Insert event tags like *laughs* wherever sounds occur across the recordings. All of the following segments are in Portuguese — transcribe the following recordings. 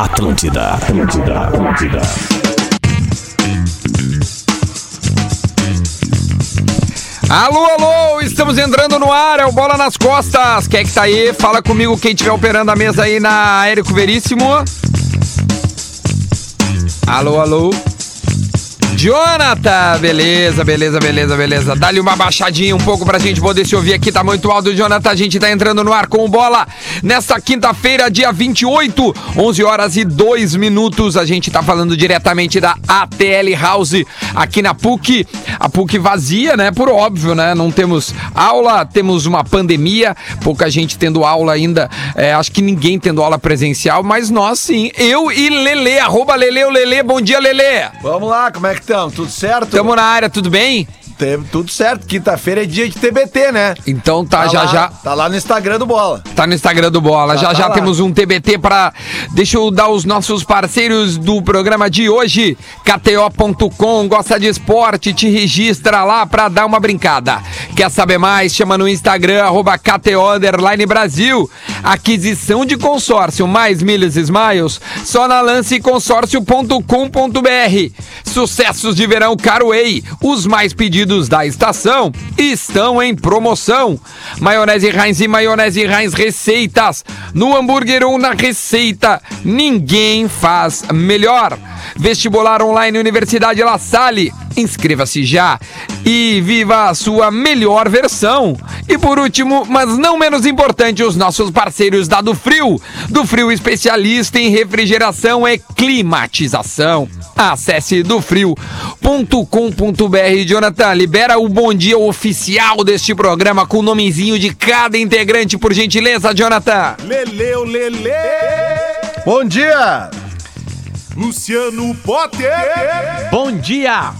Atlântida, Atlântida, Atlântida. Alô, alô, estamos entrando no ar, é o Bola nas Costas. Quem é que tá aí? Fala comigo quem estiver operando a mesa aí na Érico Veríssimo. Alô, alô. Jonathan, beleza, beleza, beleza, beleza. Dá-lhe uma baixadinha um pouco pra gente poder se ouvir aqui, tá muito alto, Jonathan. A gente tá entrando no ar com bola nesta quinta-feira, dia 28, 11 horas e 2 minutos. A gente tá falando diretamente da ATL House aqui na PUC. A PUC vazia, né? Por óbvio, né? Não temos aula, temos uma pandemia, pouca gente tendo aula ainda. É, acho que ninguém tendo aula presencial, mas nós sim. Eu e Lele, arroba Lele, o Lele. Bom dia, Lele. Vamos lá, como é que estão? Tudo certo? Tamo na área, tudo bem? Tem- tudo certo. Quinta-feira é dia de TBT, né? Então tá, já lá, já. Tá lá no Instagram do Bola. Tá no Instagram do Bola. Já Já tá já temos um TBT pra. Deixa eu dar os nossos parceiros do programa de hoje. KTO.com, gosta de esporte, te registra lá pra dar uma brincada. Quer saber mais? Chama no Instagram, arroba KTO Brasil. Aquisição de consórcio mais milhas e smiles, só na lanceconsórcio.com.br. Sucessos de verão Carway, os mais pedidos da estação estão em promoção. Maionese Heinz e maionese Heinz receitas. No hambúrguer ou na receita, ninguém faz melhor. Vestibular online Universidade La Salle. Inscreva-se já e viva a sua melhor versão. E por último, mas não menos importante, os nossos parceiros da Do Frio. Do Frio especialista em refrigeração e climatização. Acesse dofrio.com.br. Jonathan, libera o bom dia oficial deste programa com o nomezinho de cada integrante, por gentileza, Jonathan. Leleu, Lele! Bom dia! Luciano Potter! Bom dia!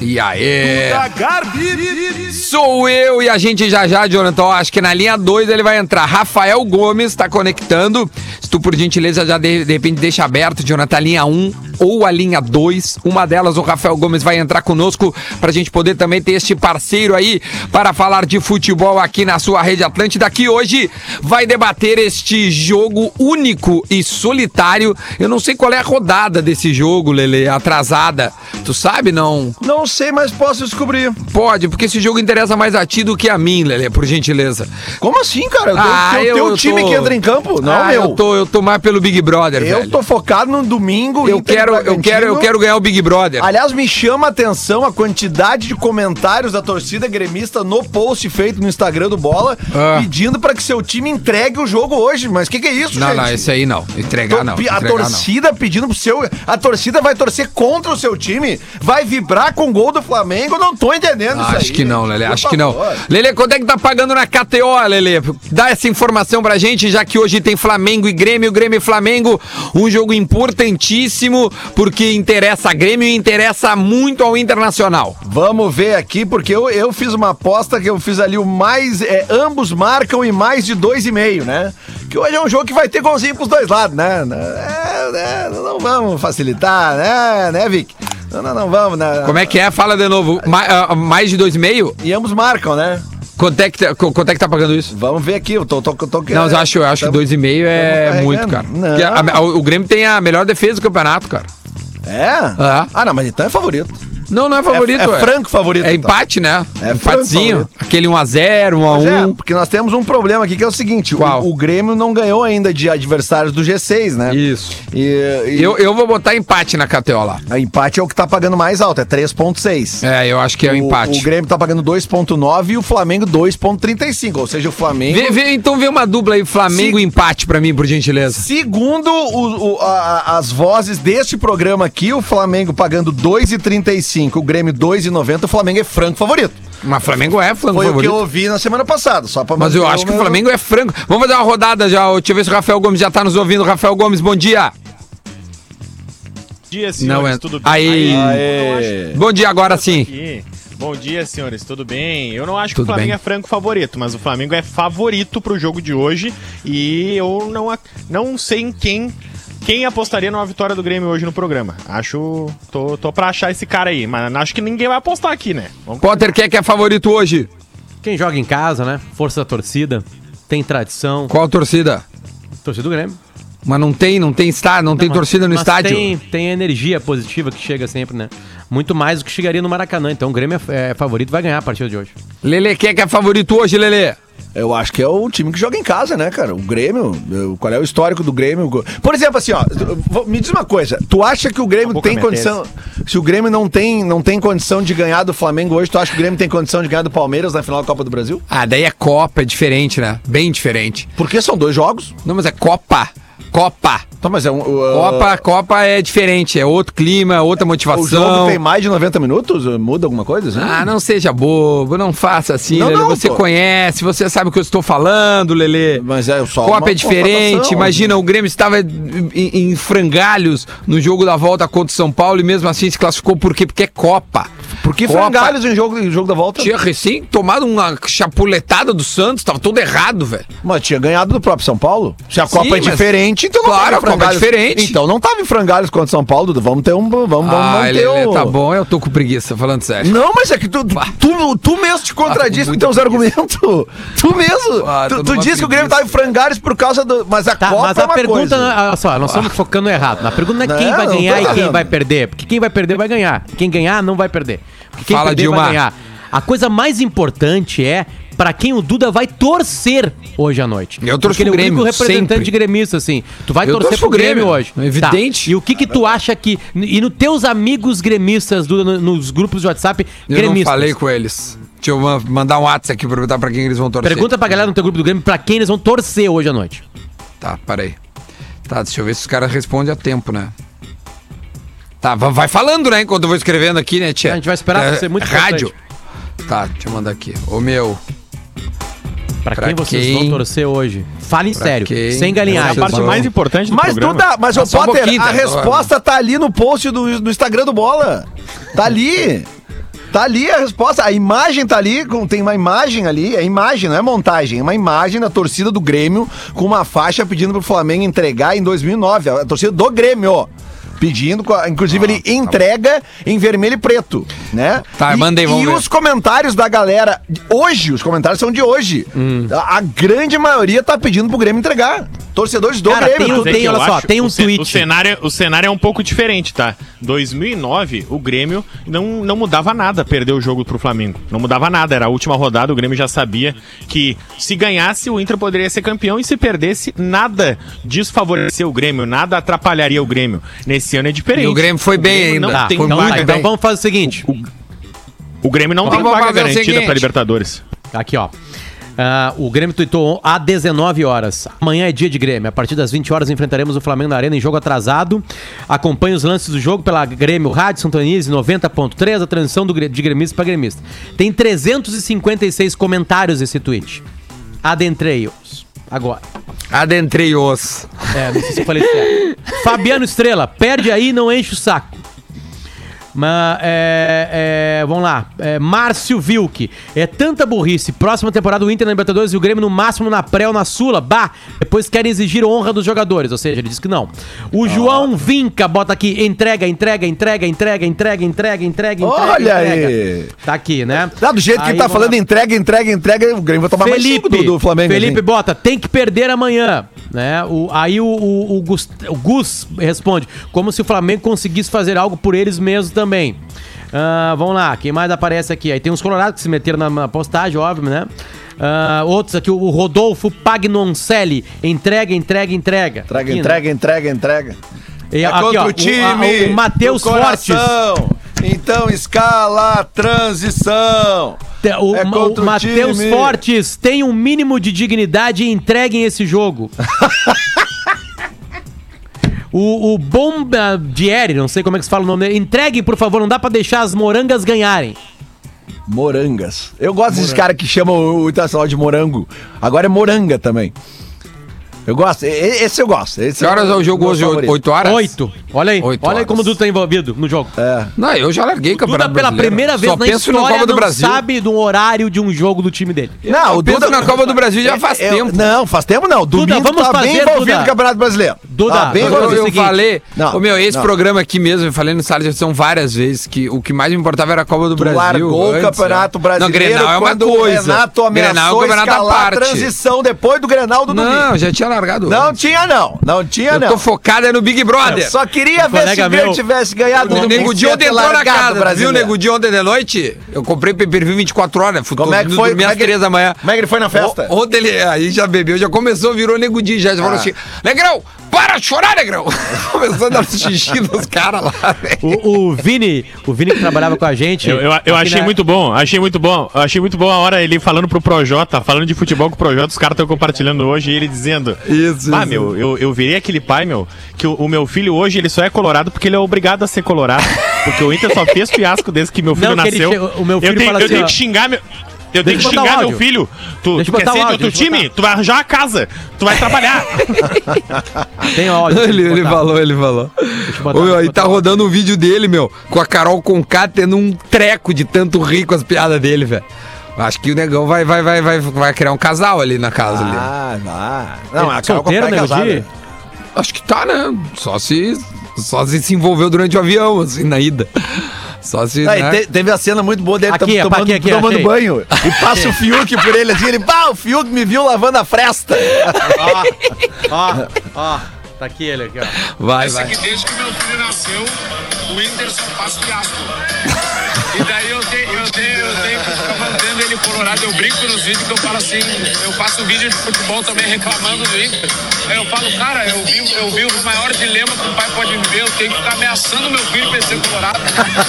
E aí? Garbi! Sou eu e a gente já já, Jonathan. Ó, acho que na linha 2 ele vai entrar. Rafael Gomes tá conectando. Se tu, por gentileza, já de, de repente deixa aberto, Jonathan, a linha 1 um ou a linha 2. Uma delas, o Rafael Gomes vai entrar conosco pra gente poder também ter este parceiro aí para falar de futebol aqui na sua rede Atlântida, que hoje vai debater este jogo único e solitário. Eu não sei qual é a rodada desse jogo, Lele, atrasada. Tu sabe, não? Não sei, mas posso descobrir. Pode, porque esse jogo interessa mais a ti do que a mim, Lelê, por gentileza. Como assim, cara? Eu tô, Ah, teu, eu- teu eu time tô- que entra em campo? Não, ah, meu. Eu tô, eu tô mais pelo Big Brother, Eu velho. tô focado no domingo. Eu quero, eu quero, eu quero ganhar o Big Brother. Aliás, me chama a atenção a quantidade de comentários da torcida gremista no post feito no Instagram do Bola, Ah. pedindo pra que seu time entregue o jogo hoje. Mas o que, que é isso, Não, gente? não, esse aí não. Entregar não. a Entregar não. torcida pedindo pro seu. A torcida vai torcer contra o seu time? Vai vibrar com gol do Flamengo? Eu não tô entendendo isso aí. Acho que não, Lele, acho que não. Lele, quanto é que tá pagando na KTO, Lele? Dá essa informação pra gente, já que hoje tem Flamengo e Grêmio, Grêmio e Flamengo, um jogo importantíssimo, porque interessa a Grêmio e interessa muito ao Internacional. Vamos ver aqui, porque eu, eu fiz uma aposta que eu fiz ali o mais. É, ambos marcam e mais de dois e meio, né? Que hoje é um jogo que vai ter golzinho pros dois lados, né? É, é, não vamos facilitar, né, né, Vic? Não, não, não vamos, né? Como é que é? Fala de novo. Ma- ah, mais de 2,5? E ambos marcam, né? Quanto é que, tá- qu- quanto é que tá pagando isso? Vamos ver aqui, eu tô. tô, tô, tô Não, eu acho, eu acho que tamo- 2,5 é muito, cara. a- Não. a- o Grêmio tem a melhor defesa do campeonato, cara. É? É. Ah, não, mas então é favorito. Não, não é favorito. é franco favorito, É então. empate, né? É Empatezinho. Aquele 1x0, Pois é, 1x1. porque nós temos um problema aqui que é o seguinte: o-? O, Grêmio não ganhou ainda de adversários do G6, né? Isso. E, e Eu, eu vou botar empate na KTO lá. a empate é o que tá pagando mais alto, é 3,6. É, eu acho que é o empate. O Grêmio tá pagando 2,9 e o Flamengo 2,35. Ou seja, o Flamengo. Vê, vê- então vê uma dupla aí, Flamengo Se- empate pra mim, por gentileza. Segundo o- o- a- as vozes deste programa aqui, o Flamengo pagando 2,35, o Grêmio 2,90, o Flamengo é franco favorito. Mas Flamengo é Flamengo Foi o que favorito. eu ouvi na semana passada, só pra Mas eu acho que o meu- Flamengo é franco. Vamos fazer uma rodada já. Deixa eu ver se o Rafael Gomes já tá nos ouvindo. Rafael Gomes, bom dia. Bom dia, senhores, Não é- tudo bem? Aí. eu não Aê. acho Bom dia agora sim. que- Bom dia, senhores, tudo bem? Eu não acho Tudo que o Flamengo bem. é franco favorito, mas o Flamengo é favorito pro jogo de hoje e eu não, não sei em quem quem apostaria numa vitória do Grêmio hoje no programa. Acho, tô, tô pra achar esse cara aí, mas acho que ninguém vai apostar aqui, né? Vamos Potter, quem é que é favorito hoje? Quem joga em casa, né? Força da torcida. Tem tradição. Qual torcida? Torcida do Grêmio. Mas não tem, não tem estádio, não, tem Mas- torcida no mas estádio. Tem, tem energia positiva que chega sempre, né? Muito mais do que chegaria no Maracanã. Então o Grêmio é, é favorito vai ganhar a partir de hoje. Lele, quem é que é favorito hoje, Lele? Eu acho que é o time que joga em casa, né, cara? O Grêmio, qual é o histórico do Grêmio? Por exemplo, assim, ó, me diz uma coisa, tu acha que o Grêmio tem condição, se o Grêmio não tem, não tem condição de ganhar do Flamengo hoje, tu acha que o Grêmio tem condição de ganhar do Palmeiras na final da Copa do Brasil? Ah, daí é Copa, é diferente, né? Bem diferente. Porque são dois jogos. Não, mas é Copa. Copa. Tá, mas é um... uh, Copa, Copa é diferente, é outro clima, outra O motivação. jogo tem mais de 90 minutos? Muda alguma coisa? assim? Ah, não seja bobo, não faça assim, Não, Lelê. não, você pô. conhece, você sabe o que eu estou falando, Lelê. Mas é só Copa é diferente. Imagina, o Grêmio estava em, em frangalhos no jogo da volta contra o São Paulo e mesmo assim se classificou por quê? Porque é Copa. Por que Copa frangalhos em jogo, em jogo da volta? Tinha recém tomado uma chapuletada do Santos, tava todo errado, velho. Mas tinha ganhado do próprio São Paulo. Se a Sim, Copa é mas- diferente, então não Claro, é frangalhos. diferente. Então não tava em frangalhos contra São Paulo, Dudu. Vamos ter um. Vamos, vamos Ah, manter Lelê, um... tá bom, eu tô com preguiça, falando sério. Não, mas é que tu, tu, tu, tu mesmo te contradiz Ah, com teus argumentos. *laughs* Tu mesmo. Ah, tu tu disse que o Grêmio tava em frangalhos por causa do. Mas a Tá, Copa mas é a uma pergunta, coisa. olha só, nós estamos focando errado. A pergunta não é quem Não, vai ganhar e quem vai perder. Porque quem vai perder vai ganhar. Quem ganhar não vai perder. Porque quem Fala, perder Dilma. vai ganhar. A coisa mais importante é pra quem o Duda vai torcer hoje à noite. Eu torço Porque ele é o único Grêmio, representante sempre. de gremista, assim. Tu vai Eu torcer pro Grêmio, Grêmio, hoje. é evidente. Tá. E o que que tu acha que... E nos teus amigos gremistas, Duda, no- nos grupos de WhatsApp, Eu gremistas. não falei com eles. Deixa eu ma- mandar um WhatsApp aqui pra perguntar pra quem eles vão torcer. Pergunta pra galera no teu grupo do Grêmio pra quem eles vão torcer hoje à noite. Tá, parei. Tá, deixa eu ver se os caras respondem a tempo, né? Tá, va- vai falando, né? Enquanto eu vou escrevendo aqui, né, tia? A gente vai esperar É, ser muito Rádio. Tá, deixa eu mandar aqui. Ô, meu. Pra, Pra quem vocês quem? vão torcer hoje? Fale Pra sério, quem? sem É galinhagem. a parte mais importante do Mas programa. Duda, mas Ah, o só um Potter, pouquinho, a tá? resposta tá ali no post do, do Instagram do Bola. Tá ali. Tá ali a resposta. A imagem tá ali, tem uma imagem ali. É imagem, não é montagem. É uma imagem da torcida do Grêmio com uma faixa pedindo pro Flamengo entregar em 2009. A torcida do Grêmio. Pedindo, inclusive ele entrega em vermelho e preto, né? Tá, e, mandei, vamos E ver. os comentários da galera, hoje, os comentários são de hoje. Hum. A, a grande maioria tá pedindo pro Grêmio entregar. Torcedores do Cara, Grêmio. tem eu olha só, tem um o ce- tweet. O cenário, o cenário é um pouco diferente, tá? 2009, o Grêmio não, não mudava nada perder o jogo pro Flamengo. Não mudava nada, era a última rodada, o Grêmio já sabia que se ganhasse, o Inter poderia ser campeão e se perdesse, nada desfavorecia o Grêmio, nada atrapalharia o Grêmio. Nesse ano é diferente. E o Grêmio foi bem Grêmio ainda. Não Tá, tem então, vaga. então vamos fazer o seguinte. O Grêmio não Vamos tem vaga o garantida pra Libertadores. Aqui, ó. Ah, o Grêmio tweetou às 19 horas. Amanhã é dia de Grêmio. A partir das 20 horas enfrentaremos o Flamengo na Arena em jogo atrasado. Acompanhe os lances do jogo pela Grêmio Rádio Santonise 90.3, a transição do, de gremista para gremista. Tem 356 comentários esse tweet. Adentrei-os. Agora. Adentrei-os. É, não sei se eu falei certo. Fabiano Estrela, perde aí, não enche o saco. Mas, é, é, vamos lá. É, Márcio Vilk. É tanta burrice. Próxima temporada o Inter na Libertadores e o Grêmio no máximo na pré ou na Sula. Bah, depois querem exigir honra dos jogadores. Ou seja, ele disse que não. O João Vinca bota aqui. Entrega, entrega, entrega, entrega, entrega, entrega, entrega, entrega. Olha entrega. aí. Tá aqui, né? Tá, do jeito que Aí, ele tá falando, lá. entrega, entrega, entrega, o Grêmio vai tomar mais Felipe, do, do Flamengo. Felipe assim. bota, tem que perder amanhã. Né? O, aí o, o, o Gus, o Gus responde, como se o Flamengo conseguisse fazer algo por eles mesmos também. Ah, vamos lá, quem mais aparece aqui? Aí tem uns colorados que se meteram na, na postagem, óbvio, né? Ah, outros aqui, o Rodolfo Pagnoncelli. Entrega, entrega, entrega. Entrega, Aqui, né? entrega, entrega, entrega. E É aqui, contra ó, o time. O, a- o Matheus Fortes. Então escala a transição. O, É o o Matheus. Fortes tem um mínimo de dignidade e entreguem esse jogo. *laughs* o, o Bombardieri, não sei como é que se fala o nome dele, entreguem, por favor, não dá pra deixar as morangas ganharem. Morangas. Eu gosto desses caras que chamam o Internacional de morango. Agora é moranga também. Eu gosto. Esse eu gosto. Esse Que horas é o jogo hoje? favorito. 8 horas? Oito. Olha aí, Oito olha aí como o Dudu tá envolvido no jogo. É. Não, eu já larguei o Duda, Campeonato pela Brasileiro. primeira vez Só na penso na história, Copa do não Brasil. sabe do horário de um jogo do time dele. Não, Eu o penso Duda na Copa do Brasil já faz Eu- tempo. Não, faz tempo não. Domingo vamos tá bem fazer, envolvido Duda. no Campeonato Brasileiro. Duda, tá bem Duda, Eu, é o eu falei, Não, ô meu, esse não. programa aqui mesmo, eu falei no Sala de Edição várias vezes que o que mais me importava era a Copa do Tu Brasil. largou antes, o Campeonato? Brasileiro Não, Grenal é uma coisa. o Renato Grenal é ameaçou campeonato à a parte. transição depois do Grenal do domingo. Não, já tinha largado. Não tinha, não. Não tinha, Eu não. tô focado é no Big Brother. Eu só queria Um ver se o meu- tivesse ganhado. O Nego Di ontem entrou na casa, viu, Nego? Di ontem de noite? Eu comprei pay-per-view 24 horas, fui Como é que foi? Como é que- 3 da manhã. Como é que ele foi na festa? O- Ontem ele aí já bebeu, já começou, virou Nego Di, já, já falou Ah. assim, Negrão, para de chorar, Negrão. *laughs* Começou a dar xixi nos caras lá, velho. O, o Vini, o Vini que trabalhava com a gente. Eu, eu, eu achei na- muito bom, achei muito bom. Eu achei muito bom a hora ele falando pro Projota, falando de futebol com o Projota, os caras estão compartilhando hoje, e ele dizendo: Isso, Ah, meu, eu, eu virei aquele pai, meu, que o, o meu filho hoje ele só é colorado porque ele é obrigado a ser colorado. Porque o Inter só fez fiasco desde que meu filho Não, que ele nasceu. chega- o meu filho eu tenho, fala eu assim, tenho que xingar meu. Eu tenho que xingar meu filho. Tu, tu quer ser do eu time? Tu vai arranjar uma casa. Tu vai trabalhar. *laughs* Tem ódio. Ele, ele falou, ele falou. botar, eu aí tá rodando um vídeo dele, meu, com a Carol Conká tendo um treco de tanto rir com as piadas dele, velho. Acho que o negão vai, vai, vai, vai, vai criar um casal ali na casa ali. Ah, vai. Não, a Carol Solteiro, Conká é casada. Di? Acho que tá, né? Só se. Só se se envolveu durante o avião, assim, na ida. Só se. Aí, né? te- teve a cena muito boa dele Aqui, é, tomando, aqui, aqui, tomando achei. banho. E passa o Fiuk por ele assim, ele, pá, o Fiuk me viu lavando a fresta. Ó, ó. Tá aqui ele aqui, ó. Vai, vai. desde que meu filho nasceu, o só faz fiasco. Colorado. Eu brinco nos vídeos que eu falo assim, eu faço vídeo de futebol também reclamando do Inter. Aí eu falo, cara, eu vi, eu vi o maior dilema que o pai pode viver, eu tenho que ficar ameaçando meu filho pra ele ser colorado.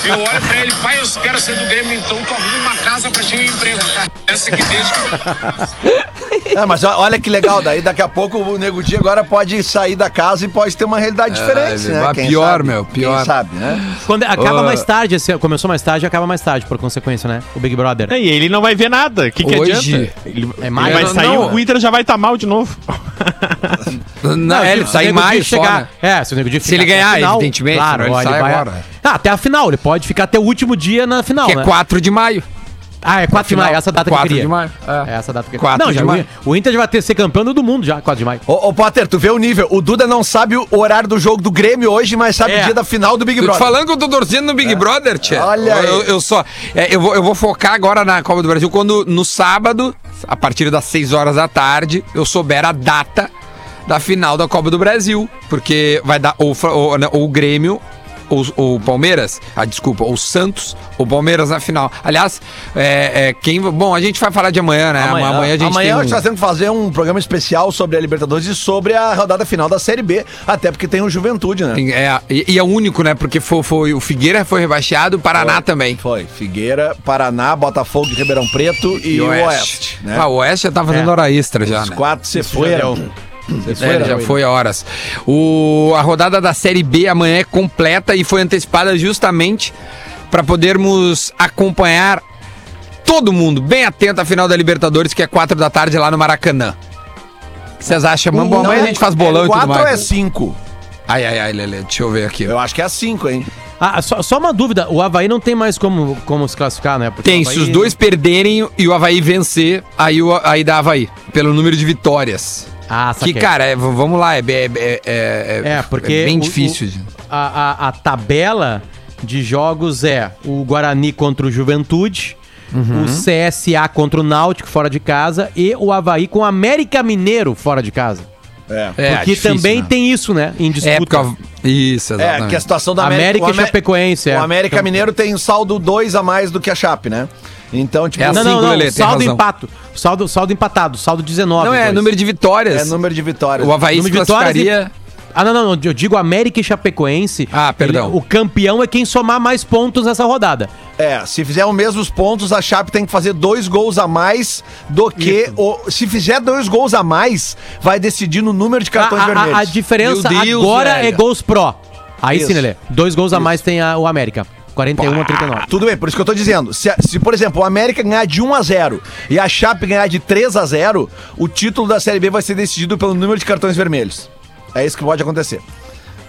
E eu olho pra ele, pai, eu quero ser do Grêmio, então tu arruma uma casa pra ti e um emprego. Essa que desde que É, mas olha que legal, daí daqui a pouco o Nego Di agora pode sair da casa e pode ter uma realidade diferente, ele né? pior, sabe? meu, pior. Quem sabe, né? Quando acaba Ô. mais tarde, esse- começou mais tarde, acaba mais tarde, por consequência, né? O Big Brother. e ele não vai ver nada. O que, que Hoje- adianta? Ele, É ele maio. vai Não, sair, não. o Inter já vai estar mal de novo. Não, é, ele sai maio só, chegar- né? É, se o Nego Di Se ele ganhar, evidentemente, Claro, ele ó, sai vai- agora. Ah, até a final, ele pode ficar até o último dia na final, Que né? é 4 de maio. Ah, é 4 de maio, essa data que eu 4 queria. de maio. É essa data que eu 4 Não, de já, maio. o Inter já vai ter ser campeão do mundo já, 4 de maio. Ô, ô, Potter, tu vê o nível. O Duda não sabe o horário do jogo do Grêmio hoje, mas sabe É. o dia da final do Big Brother. falando que eu tô torcendo no Big Brother, tia. Olha aí. eu, eu só. é, eu, vou, eu vou focar agora na Copa do Brasil quando no sábado, a partir das 6 horas da tarde, eu souber a data da final da Copa do Brasil. Porque vai dar ou, Fra- ou, né, ou o Grêmio. Ou ou o Palmeiras, ah, desculpa, ou o Santos, ou o Palmeiras na final. Aliás, é, é, quem. Bom, a gente vai falar de amanhã, né? Amanhã, a gente Amanhã tem. nós um- temos que fazer um programa especial sobre a Libertadores e sobre a rodada final da Série B. Até porque tem o Juventude, né? É, e, e é único, né? Porque foi, foi- o Figueira foi rebaixado, o Paraná também. Foi. Figueira, Paraná, Botafogo de Ribeirão Preto e, o Oeste. né? Ah, o Oeste já tá fazendo É. hora extra já, Os né? quatro você foi. É, ele já foi a horas. O, a rodada da Série B amanhã é completa e foi antecipada justamente para podermos acompanhar todo mundo bem atento à final da Libertadores, que é 4 da tarde lá no Maracanã. O que vocês acham? Bom, Não amanhã é- a gente faz bolão é e tudo quatro mais. ou é cinco? Ai, ai, ai, Lele, deixa eu ver aqui. Eu acho que é cinco, hein? Ah, só, só uma dúvida, o Havaí não tem mais como, como se classificar, né? Porque Tem, o se Havaí- os dois perderem e o Havaí vencer, aí, o, aí dá Havaí, pelo número de vitórias. Ah, Que, saquei. cara, é- vamos lá, é, é, é, é, É, porque é bem o- difícil. o- a, a, a tabela de jogos é o Guarani contra o Juventude, Uhum. o CSA contra o Náutico fora de casa e o Havaí com o América Mineiro fora de casa. É. É, Porque difícil, também né? tem isso, né? Em disputa. É, porque... Isso, É, exatamente. que a situação da América o e Chapecoense, é. O América Mineiro tem um saldo 2 a mais do que a Chape, né? Então, tipo, É Não, assim, não, não. Lelê, tem saldo empato. Saldo, saldo empatado, saldo 19. Não, é dois. número de vitórias. é número de vitórias. O Havaí se Número de vitórias classificaria... Ah, não, não, não. Eu digo América e Chapecoense. Ah, perdão. Ele- o campeão é quem somar mais pontos nessa rodada. É, se fizer os mesmos pontos, a Chape tem que fazer dois gols a mais do que. O, se fizer dois gols a mais, vai decidir no número de cartões a, a- vermelhos. a diferença Meu Deus, agora velho. é gols pró. Aí Isso. sim, Lelê. Dois gols a mais tem a- o América. 41 a 39. Tudo bem, por isso que eu tô dizendo. Se, se, por exemplo, o América ganhar de 1 a 0 e a Chape ganhar de 3 a 0 o título da Série B vai ser decidido pelo número de cartões vermelhos. É isso que pode acontecer.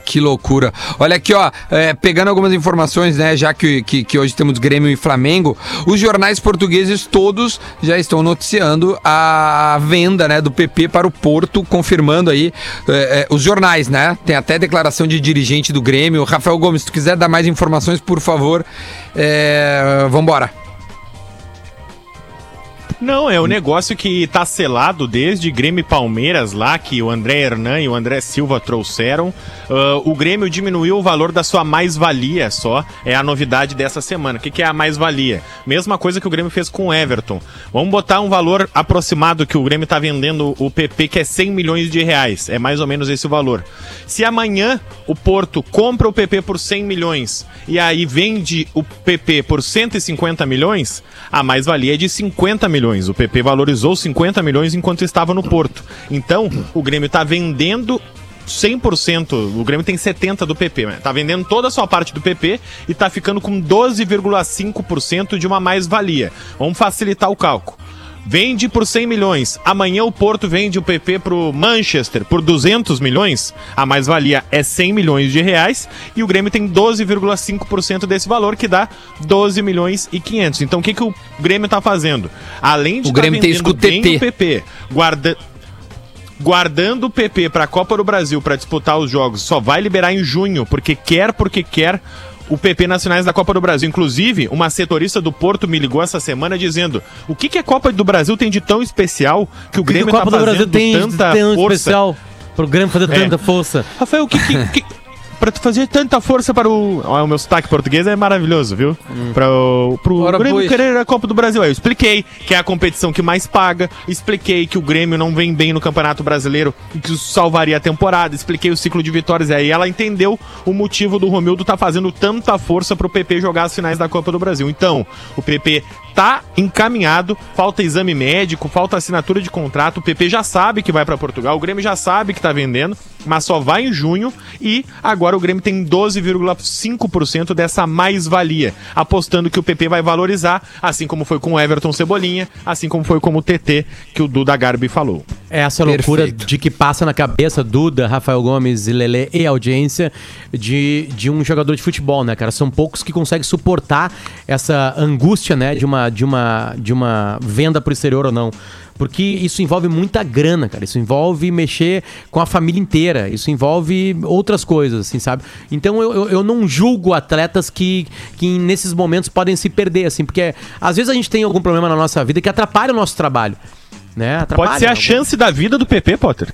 Que loucura. Olha aqui, ó, é, pegando algumas informações, né, já que, que, que hoje temos Grêmio e Flamengo, os jornais portugueses todos já estão noticiando a venda, né, do PP para o Porto, confirmando aí é, é, os jornais, né, tem até declaração de dirigente do Grêmio. Rafael Gomes, se tu quiser dar mais informações, por favor, é, vambora. Não, é o negócio que tá selado desde Grêmio e Palmeiras lá, que o André Hernan e o André Silva trouxeram. Ah, o Grêmio diminuiu o valor da sua mais-valia só. É a novidade dessa semana. O que, que é a mais-valia? Mesma coisa que o Grêmio fez com o Everton. Vamos botar um valor aproximado que o Grêmio tá vendendo o PP, que é 100 milhões de reais. É mais ou menos esse o valor. Se amanhã o Porto compra o PP por 100 milhões e aí vende o PP por 150 milhões, a mais-valia é de 50 milhões. O PP valorizou 50 milhões enquanto estava no Porto. Então, o Grêmio está vendendo 100%, o Grêmio tem 70% do PP, né? tá vendendo toda a sua parte do PP e tá ficando com 12,5% de uma mais-valia. Vamos facilitar o cálculo. Vende por 100 milhões. Amanhã o Porto vende o PP pro Manchester por 200 milhões. A mais-valia é 100 milhões de reais e o Grêmio tem 12,5% desse valor, que dá 12 milhões e 500. Então o que, que o Grêmio tá fazendo? Além de O tá Grêmio tem bem o PP, guarda guardando o PP para a Copa do Brasil para disputar os jogos, só vai liberar em junho, porque quer porque quer o PP nacionais da Copa do Brasil. Inclusive, uma setorista do Porto me ligou essa semana dizendo: "O que que a Copa do Brasil tem de tão especial que o O que que Grêmio o Copa tá do Brasil tem tanta tem um força?" especial pro Grêmio fazer É. tanta força. Rafael, o que que, que Pra tu fazer tanta força para o. Ó, o meu sotaque português é maravilhoso, viu? Para o pro Ora, Grêmio pois. querer a Copa do Brasil. Aí eu expliquei que é a competição que mais paga, expliquei que o Grêmio não vem bem no Campeonato Brasileiro e que isso salvaria a temporada, expliquei o ciclo de vitórias. Aí ela entendeu o motivo do Romildo tá fazendo tanta força pro PP jogar as finais da Copa do Brasil. Então, o PP tá encaminhado, falta exame médico, falta assinatura de contrato. O PP já sabe que vai para Portugal, o Grêmio já sabe que tá vendendo, mas só vai em junho e agora o Grêmio tem 12,5% dessa mais-valia, apostando que o PP vai valorizar, assim como foi com o Everton Cebolinha, assim como foi com o TT que o Duda Garbi falou. Essa loucura Perfeito. de que passa na cabeça Duda, Rafael Gomes e Lele e audiência de, de um jogador de futebol, né, cara? São poucos que conseguem suportar essa angústia, né, de uma, de uma, de uma venda pro exterior ou não. Porque isso envolve muita grana, cara. Isso envolve mexer com a família inteira. Isso envolve outras coisas, assim, sabe? Então eu, eu, eu não julgo atletas que, que nesses momentos podem se perder, assim, porque às vezes a gente tem algum problema na nossa vida que atrapalha o nosso trabalho. Né? Pode ser a chance da vida do PP, Potter.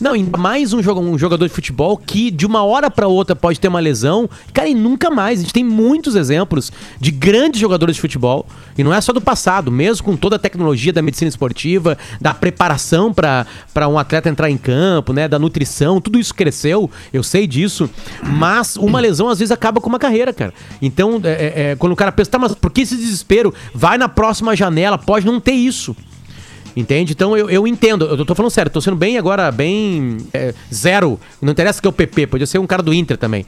Não, ainda mais um, joga- um jogador de futebol que de uma hora pra outra pode ter uma lesão. Cara, e nunca mais. A gente tem muitos exemplos de grandes jogadores de futebol. E não é só do passado, mesmo com toda a tecnologia da medicina esportiva, da preparação pra um atleta entrar em campo, né? Da nutrição, tudo isso cresceu, eu sei disso. Mas uma lesão às vezes acaba com uma carreira, cara. Então, é, é, é, quando o cara pensa, tá, mas por que esse desespero? Vai na próxima janela, pode não ter isso. Entende? Então eu, eu entendo, eu tô falando sério, tô sendo bem agora, bem é, zero. Não interessa que é o PP, podia ser um cara do Inter também.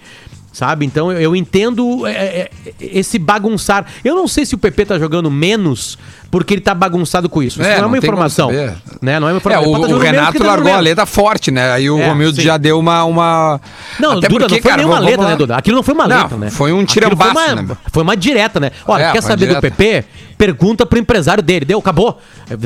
Sabe? Então eu, eu entendo é, é, esse bagunçar. Eu não sei se o PP tá jogando menos porque ele tá bagunçado com isso. Isso É, não é uma informação. Né? Não é uma É, informação. o, Ele pode tá o Renato tá largou a letra forte, né? Aí o É, Romildo sim. já deu uma. uma... Não, Até Duda, porque, não foi cara, nem uma vamos- letra, vamos né. Duda? Aquilo não foi uma Não, letra, né? foi um tirambaço, foi uma, né? Foi uma direta, né? Olha, É, quer saber do direta. PP? Pergunta pro empresário dele. Deu, acabou.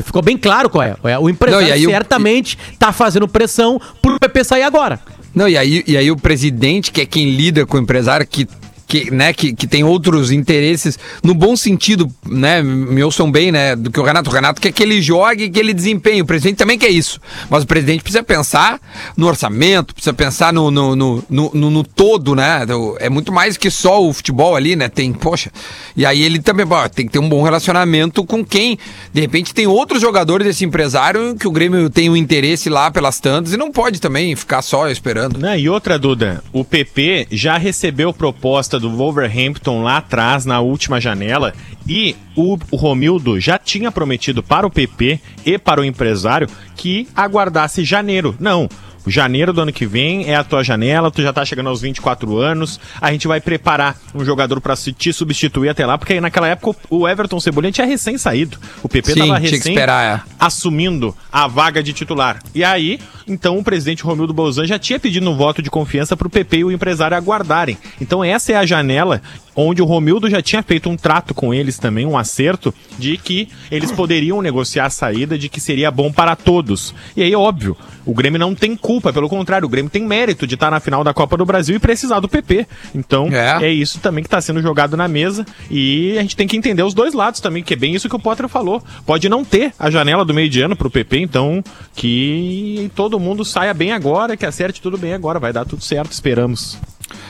Ficou bem claro qual é. É, O empresário Não, aí o- certamente tá fazendo pressão pro PP sair agora. Não, e aí, e aí o presidente, que é quem lida com o empresário, que, que, né, que, que tem outros interesses, no bom sentido, né? Me ouçam bem, né? Do que o Renato. O Renato quer que ele jogue e que ele desempenhe. O presidente também quer isso. Mas o presidente precisa pensar no orçamento, precisa pensar no, no, no, no, no- todo, né? do- É muito mais que só o futebol ali, né? Tem, poxa. E aí ele também tem que ter um bom relacionamento com quem. De repente tem outros jogadores desse empresário que o Grêmio tem um interesse lá pelas tantas e não pode também ficar só esperando. Né, E outra, Duda, o PP já recebeu proposta do Wolverhampton lá atrás, na última janela, e o, Romildo já tinha prometido para o PP e para o empresário que aguardasse janeiro. Não. Janeiro do ano que vem é a tua janela, tu já tá chegando aos 24 anos, a gente vai preparar um jogador pra se- te substituir até lá, porque aí naquela época o Everton Cebolinha tinha recém saído. O PP Sim, tava recém esperar, é. assumindo a vaga de titular. E aí, então o presidente Romildo Bolzan já tinha pedido um voto de confiança para o PP e o empresário aguardarem. Então essa é a janela onde o Romildo já tinha feito um trato com eles também, um acerto, de que eles poderiam negociar a saída, de que seria bom para todos. E aí, óbvio, o Grêmio não tem culpa, pelo contrário, o Grêmio tem mérito de estar na final da Copa do Brasil e precisar do PP. Então, É. é, isso também que está sendo jogado na mesa e a gente tem que entender os dois lados também, que é bem isso que o Potter falou. Pode não ter a janela do meio de ano pro PP, então que todo mundo saia bem agora, que acerte tudo bem agora, vai dar tudo certo, esperamos.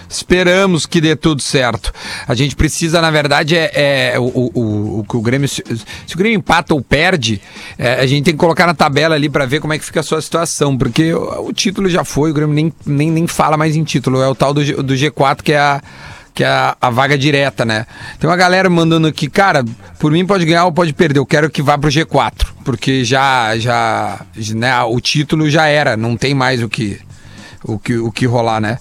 Esperamos que dê tudo certo. A gente precisa, na verdade, é, é o, o, o, o Grêmio. Se, o Grêmio empata ou perde, é, a gente tem que colocar na tabela ali pra ver como é que fica a sua situação. Porque o, o título já foi, o Grêmio nem, nem, nem fala mais em título. É o tal do, G- do G4 que é a. Que é a, a vaga direta, né? Tem uma galera mandando aqui, cara, por mim pode ganhar ou pode perder. Eu quero que vá pro G4. Porque já, já, né, o título já era, não tem mais o que, o que, o que rolar, né?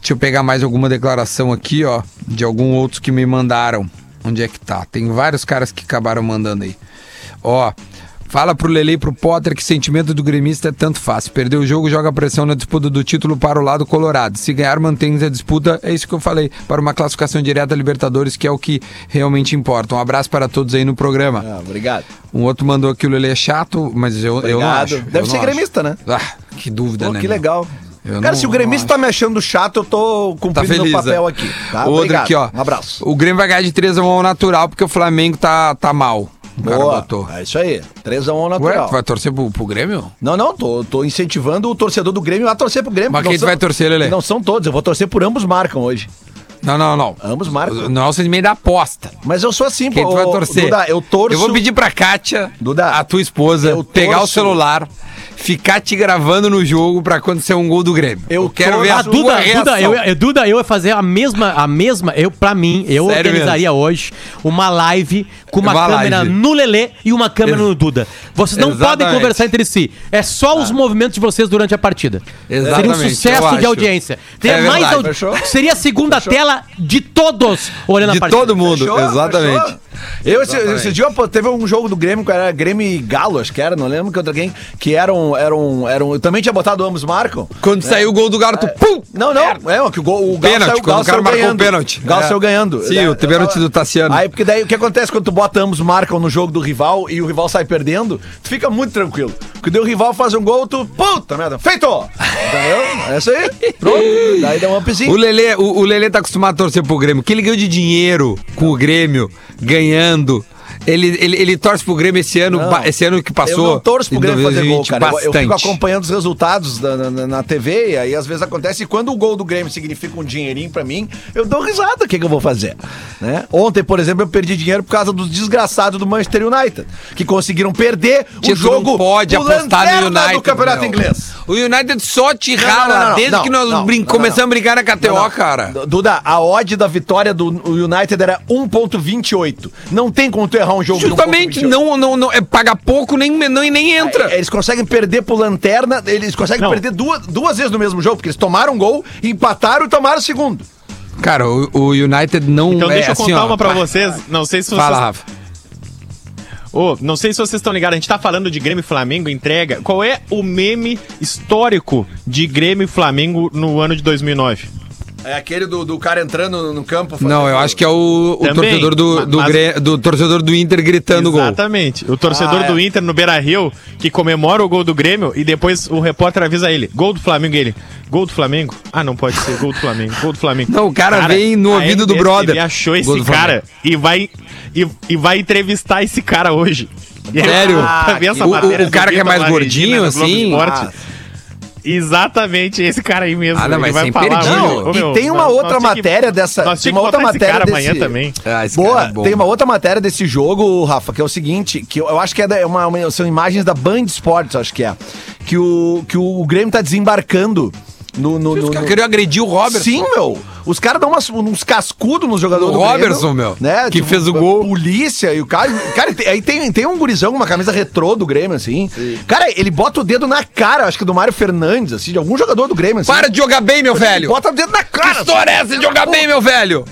Deixa eu pegar mais alguma declaração aqui, ó, de algum outros que me mandaram. Onde é que tá? Tem vários caras que acabaram mandando aí. Ó, fala pro Lele e pro Potter que sentimento do gremista é tanto fácil. Perder o jogo, joga pressão na disputa do título para o lado colorado. Se ganhar, mantém a disputa. É isso que eu falei. Para uma classificação direta Libertadores, que é o que realmente importa. Um abraço para todos aí no programa. Ah, obrigado. Um outro mandou que o Lele é chato, mas eu, eu não Obrigado. acho. Deve eu ser não acho. gremista, né? Ah, que dúvida, Pô, né? que meu? legal. Eu Cara, não- se o não gremista acho. tá me achando chato, eu tô Tá cumprindo feliz, meu papel né? aqui. Tá? Outro Obrigado. aqui, ó. Um abraço. O Grêmio vai ganhar de 3 a 1 ao natural, porque o Flamengo tá, tá mal. Boa. É isso aí. 3x1 Ué, natural. tu vai torcer pro, pro Grêmio? Não, não, tô, tô incentivando o torcedor do Grêmio a torcer pro Grêmio. Mas quem tu vai torcer, Lelê? Não são todos, eu vou torcer por ambos marcam hoje. Não, não, não. Ambos marcam. Não é o sentimento da aposta. Mas eu sou assim, Quem pô. tu vai torcer? Duda, eu torço. Eu vou pedir pra Kátia, Duda, a tua esposa, eu pegar o celular, ficar te gravando no jogo pra acontecer um gol do Grêmio. Eu quero torço- ver a Ah, tua Duda, reação. Duda, eu, eu- Duda, eu ia fazer a mesma, a mesma, eu, pra mim, eu Sério organizaria hoje uma live com uma, Uma câmera live. no Lelê e uma câmera Ex- no Duda. Vocês não podem Exatamente. conversar entre si. É só os movimentos de vocês durante a partida. Seria um Exatamente, eu sucesso de audiência. Teria É mais audi- Fechou? Seria a segunda tela de todos olhando De a partida. todo mundo, Fechou? exatamente. Fechou? Eu, esse, esse dia, pô, teve um jogo do Grêmio, que era Grêmio e Galo, acho que era, não lembro que outra quem, que eram, eram, eram, eu também tinha botado ambos marcam. Quando saiu o gol do Galo, tu pum! Não, não, é, que o, gol, o Galo Pênalti, saiu, o Galo o cara marcou o ganhando. pênalti. O Galo É. saiu ganhando. Sim, É, o pênalti do Tassiano. Aí, porque daí o que acontece quando tu bota ambos marcam no jogo do rival e o rival sai perdendo, tu fica muito tranquilo. Porque daí o rival faz um gol, tu, puta merda, feito! Entendeu? É isso aí. Pronto. Daí dá um upzinho. O Lelê, o, o Lelê tá acostumado a torcer pro Grêmio. O que ele ganhou de dinheiro com o Grêmio, ganhando ganhando ele, ele, ele torce pro Grêmio esse ano, Não. esse ano que passou. Eu não torço pro Grêmio fazer gol, 2020, cara. Eu- Eu, fico bastante. acompanhando os resultados da- na, na- TV e aí às vezes acontece. E quando o gol do Grêmio significa um dinheirinho pra mim, eu dou risada. O que, que eu vou fazer? Né? Ontem, por exemplo, eu perdi dinheiro por causa dos desgraçados do Manchester United, que conseguiram perder o Tio, tu jogo não pode apostar no United. do Campeonato meu. Inglês. O United só te Não, rala não, não, não, desde não, que nós não, brin- não, começamos não. a brincar na KTO, Não, não. cara. Duda, a odd da vitória do United era 1.28. Não tem como tu errar um jogo de Justamente, 1.28. não, não, não, é, paga pouco nem, não, e nem entra. É, Eles conseguem perder pro Lanterna, eles conseguem Não. perder duas, duas vezes no mesmo jogo, porque eles tomaram um gol, empataram e tomaram o segundo. Cara, o, o United não Então é deixa eu assim, contar ó, uma pra vocês, não sei se vocês... Fala, Rafa. Ô, não sei se vocês estão ligados, a gente tá falando de Grêmio e Flamengo, entrega. Qual é o meme histórico de Grêmio e Flamengo no ano de 2009? É aquele do, do cara entrando no campo. Não, eu acho que é o, o Também, torcedor do, do, mas- Grê- do torcedor do Inter gritando gol. Exatamente. O torcedor Ah, é. do Inter no Beira-Rio, que comemora o gol do Grêmio e depois o repórter avisa ele, gol do Flamengo, e ele, gol do Flamengo? Ah, não pode ser, gol do Flamengo, gol do Flamengo. Não, o cara vem no ouvido do brother. Ele achou esse do cara e vai, e, e vai entrevistar esse cara hoje. Sério? *laughs* essa O- o- cara que é mais gordinho, Globo assim? Esporte. Exatamente, esse cara aí mesmo. Ah, não, mas vai sem falar, Não, ô, meu, e tem uma nós- outra nós tinha que- matéria dessa. Nós uma outra matéria cara desse. amanhã também. Ah, esse cara Boa, é bom. tem uma outra matéria desse jogo, Rafa, que é o seguinte, que eu, eu acho que é da- é uma, uma- são imagens da Band Esportes, acho que é. Que o, que o Grêmio tá desembarcando no. no, no, no- queriam agredir o Robertson. Sim, meu. Os caras dão umas- uns cascudos nos jogadores O do Grêmio, Robertson, meu, Né? que fez o gol. Polícia e o cara... Cara, aí tem, tem um gurizão com uma camisa retrô do Grêmio, assim. Cara, ele bota o dedo na cara, acho que do Mário Fernandes, assim, de algum jogador do Grêmio, assim. Para de jogar bem, meu velho. Bota o dedo na Que cara. história é essa de jogar bem, meu velho?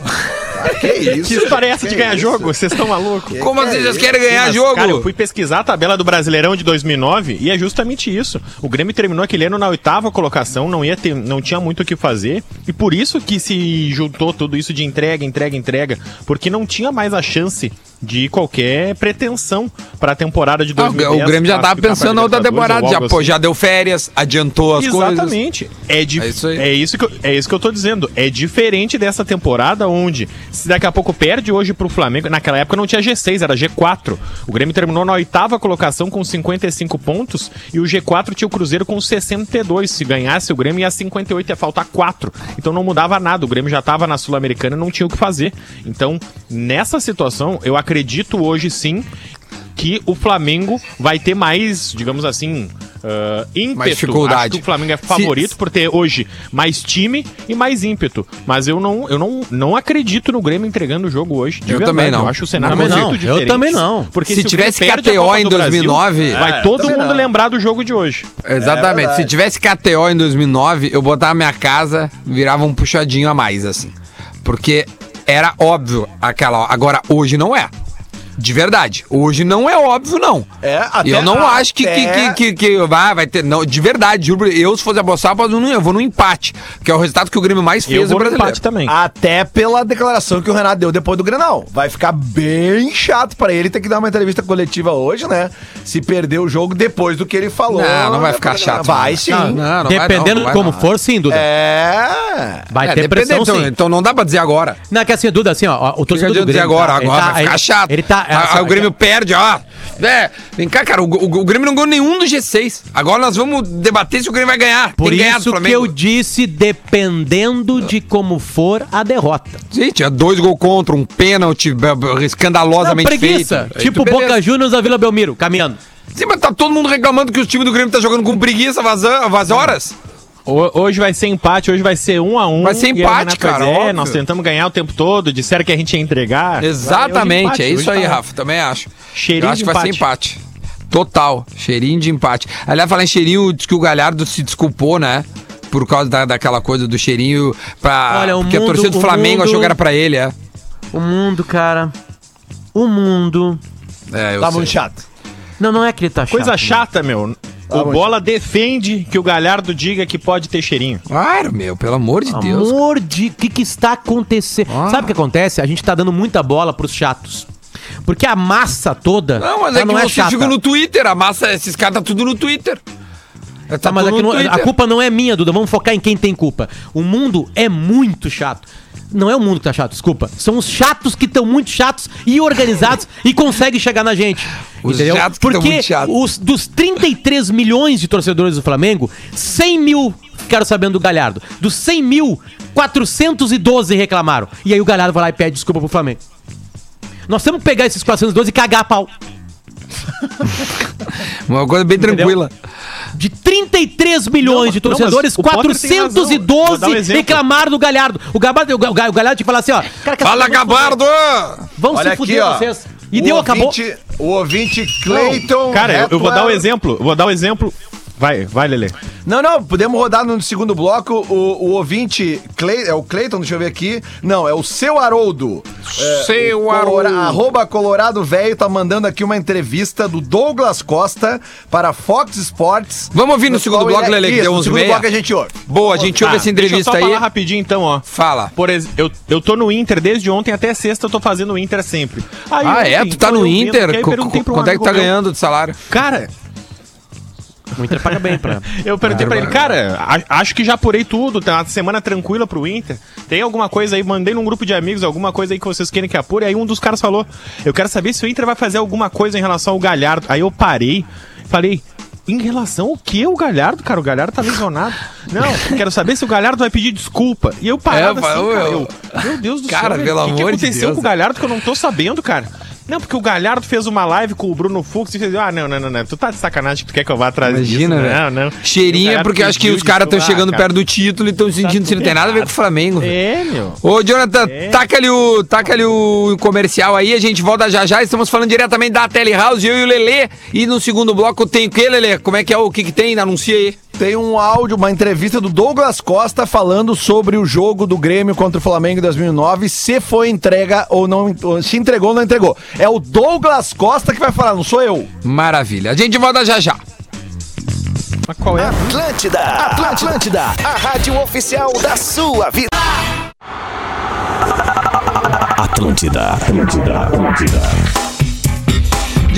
Que isso? Que história é essa de Que ganhar isso? jogo? Vocês estão malucos? Como assim vocês querem ganhar Mas, jogo? Cara, eu fui pesquisar a tabela do Brasileirão de 2009 e é justamente isso. O Grêmio terminou aquele ano na oitava colocação, não ia ter, não tinha muito o que fazer e por isso que se juntou tudo isso de entrega, entrega, entrega, porque não tinha mais a chance de qualquer pretensão para a temporada de Ah, 2010. o Grêmio já tava classificar pra pensando na outra temporada, já, pô, assim. já deu férias, adiantou as coisas. Exatamente. É, É isso aí. é, isso que eu, é isso que eu tô dizendo. É diferente dessa temporada onde, se daqui a pouco perde hoje pro Flamengo, naquela época não tinha G6, era G4. O Grêmio terminou na oitava colocação com 55 pontos e o G4 tinha o Cruzeiro com 62. Se ganhasse o Grêmio ia 58, ia faltar 4. Então não mudava nada. O Grêmio já tava na Sul-Americana e não tinha o que fazer. Então, nessa situação, eu acredito hoje sim que o Flamengo vai ter mais, digamos assim, ah, ímpeto. Mais dificuldade. Acho que o Flamengo é Se- favorito por ter hoje mais time e mais ímpeto. Mas eu não, eu não, não acredito no Grêmio entregando o jogo hoje. de Eu também não. Eu acho o cenário Também muito não. Eu diferente. também não. Porque Se o tivesse KTO em do Brasil, 2009, vai todo mundo não. lembrar do jogo de hoje. Exatamente. verdade. Se tivesse KTO em 2009, eu botava minha casa, virava um puxadinho a mais, assim. Porque era óbvio aquela. Agora, hoje não é. De verdade. Hoje não é óbvio, não. É, até- eu não acho que, que, que, que, que vai, vai ter. Não, de verdade, juro. Eu, se fosse apostar, eu não- eu vou no empate. Que é o resultado que o Grêmio mais Eu fez no vou no brasileiro. empate também. Até pela declaração que o Renato deu depois do Grenal. Vai ficar bem chato pra ele ter que dar uma entrevista coletiva hoje, né? Se perder o jogo depois do que ele falou. Não, não vai ficar Vai chato. Vai sim. Não, não, não vai Dependendo de vai como não. for, sim, Duda. É. Vai É, ter dependendo, pressão, então, sim. então não dá pra dizer agora. Não, que assim, Duda, assim, ó, o torcedor do dizer agora? tá, ele Agora tá- vai ficar ele- chato. Ele tá... Aí- assim, aí o Grêmio perde, ó. É, vem cá, cara, o, o- o Grêmio não ganhou nenhum do G6. Agora nós vamos debater se o Grêmio vai ganhar. Por Tem isso que eu disse, dependendo de como for a derrota. Sim, tinha dois gols contra, um pênalti b- Não, escandalosamente preguiça. feito. Tipo. Boca Juniors da Vila Belmiro, caminhando. Sim, mas tá todo mundo reclamando que o time do Grêmio tá jogando com preguiça, vazando, vaz horas. Ho- Hoje vai ser empate, hoje vai ser um a um. Vai ser empate, cara, É, óbvio. nós tentamos ganhar o tempo todo, disseram que a gente ia entregar. Exatamente, hoje é empate, isso aí, tá- Rafa, também acho. Cheirinho eu acho de que vai ser empate. Total, cheirinho de empate. Aliás, falar em cheirinho, diz que o Galhardo se desculpou, né? Por causa da, daquela coisa do cheirinho pra. Olha, o porque a mundo- torcida do o Flamengo mundo- achou que era pra ele, é. O mundo, cara... O mundo... É, eu Tá sei. muito chato. Não, não é que ele tá chato. Coisa né? chata, meu. Tá o bom, Bola defende que o Galhardo diga que pode ter cheirinho. Claro, meu, pelo amor de Deus. Amor de... O que que está acontecendo? Ah. Sabe o que acontece? A gente tá dando muita bola pros chatos. Porque a massa toda... Não, mas ela é que não você chata. no Twitter, a massa, esses caras tá tudo no Twitter. É, Tá, mas tudo aqui no não- a culpa não é minha, Duda. Vamos focar em quem tem culpa. O mundo é muito chato. Não é o mundo que tá chato, desculpa. São os chatos que estão muito chatos e organizados e conseguem chegar na gente. Os entendeu? chatos que Porque muito chatos. os, dos 33 milhões de torcedores do Flamengo, 100 mil ficaram sabendo do Galhardo. Dos 100 mil, 412 reclamaram. E aí o Galhardo vai lá e pede desculpa pro Flamengo. Nós temos que pegar esses 412 e cagar a pau. *laughs* Uma coisa bem tranquila. De 33 milhões Não, de não, mas torcedores, o Potter tem razão. Vou 412 dar um exemplo. reclamaram do Galhardo. O Galhardo, o Ga- o Galhardo tinha que falar assim, ó. Cara, que Fala, essa- Gabardo! Vão Olha se fuder vocês. E O deu, acabou. ouvinte- O ouvinte Cleiton. Cara, eu, eu vou dar um exemplo. eu Vou dar um exemplo. Vai, vai, Lele. Não, não, podemos rodar no segundo bloco. O, o ouvinte, Clay, é o Cleiton, deixa eu ver aqui. Não, é o seu Haroldo. É, Seu o Colora- Haroldo. Arroba Colorado Velho tá mandando aqui uma entrevista do Douglas Costa para Fox Sports. Vamos ouvir no segundo bloco, é- Lele, que deu no 11 segundo e meia? bloco a gente ouve. Boa, a gente ouve essa entrevista Ah, deixa eu só aí. falar rapidinho então, ó. Fala. Por exemplo, eu, eu tô no Inter desde ontem até sexta, eu tô fazendo o Inter sempre. Aí Ah, é? ontem, Tu tá no Inter? um Quanto é que tá meu, ganhando de salário? Cara, *laughs* O Inter paga bem pra. eu perguntei pra ele, cara, acho que já apurei tudo, tá uma semana tranquila pro Inter. Tem alguma coisa aí, mandei num grupo de amigos, alguma coisa aí que vocês querem que apure. Aí um dos caras falou, eu quero saber se o Inter vai fazer alguma coisa em relação ao Galhardo. Aí eu parei, falei, em relação ao que o Galhardo, cara? O Galhardo tá lesionado. *laughs* Não, quero saber se o Galhardo vai pedir desculpa. E eu parava É, assim, eu- cara, eu- eu, meu Deus do Cara, céu. pelo velho, o que, que amor de aconteceu Deus. com o Galhardo que eu não tô sabendo, cara? Não, porque o Galhardo fez uma live com o Bruno Fux e fez, ah, não, não, não, não, tu tá de sacanagem que tu quer que eu vá atrás Imagina, disso. velho. Não, não. Cheirinho O é porque eu acho que os caras estão desculpa, chegando cara. perto do título e estão sentindo que não tem nada a ver com o Flamengo. É, meu. Ô, Jonathan, taca, ali o, taca ali o comercial aí, a gente volta já já. Estamos falando diretamente da Telehouse, eu e o Lelê. E no segundo bloco tem o que, Lelê? Como é que é? O que, que tem? Anuncia aí. Tem um áudio, uma entrevista do Douglas Costa falando sobre o jogo do Grêmio contra o Flamengo em 2009, se foi entrega ou não, se entregou ou não entregou. É o Douglas Costa que vai falar, não sou eu. Maravilha. A gente volta já já. Mas qual é? Atlântida, Atlântida, a rádio oficial da sua vida. Atlântida, Atlântida, Atlântida.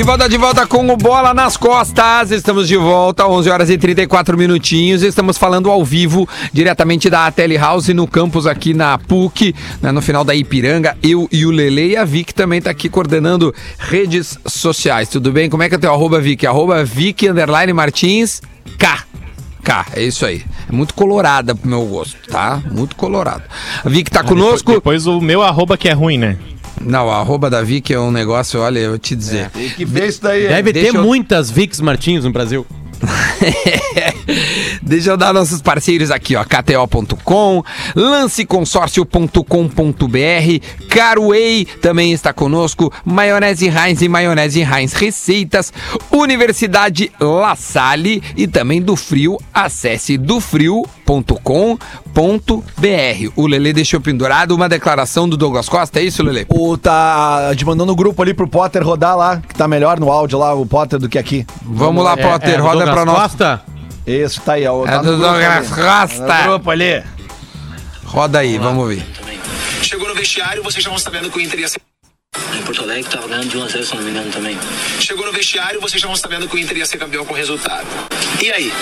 De volta, de volta com o Bola nas Costas. Estamos de volta, 11 horas e 34 minutinhos. Estamos falando ao vivo, diretamente da Telehouse, no campus aqui na PUC, né, no final da Ipiranga. Eu e o Lele e a Vic também tá aqui coordenando redes sociais. Tudo bem? Como é que é o teu arroba, Vic? Arroba Vic, underline Martins, K. K, é isso aí. É muito colorada pro meu gosto, tá? Muito colorado. A Vic tá conosco. Depois o meu arroba que é ruim, né? Não, a arroba da Vic é um negócio, olha, eu vou te dizer. Tem que ver isso daí. Deve ter eu- muitas Vix Martins no Brasil. *laughs* Deixa eu dar nossos parceiros aqui, ó. KTO.com, lanceconsórcio.com.br, Caruei também está conosco, Maionese Heinz e Maionese Heinz Receitas, Universidade La Salle e também do Frio. Acesse dofrio.com.br. O Lele deixou pendurado uma declaração do Douglas Costa, é isso, Lele? O tá te mandando o grupo ali pro Potter rodar lá, que tá melhor no áudio lá, o Potter, do que aqui. Vamos lá, Potter, é roda Douglas pra nós. Costa? Isso, tá aí. ó, É tá do Douglas ali. Tá grupo ali. Roda aí, vamos ver. Chegou no vestiário, vocês já vão sabendo que o Inter ia ser. Em Porto Alegre tava ganhando de 1 a 0, se não me engano também. Chegou no vestiário, vocês vão sabendo que o Inter ia ser campeão com resultado. E aí?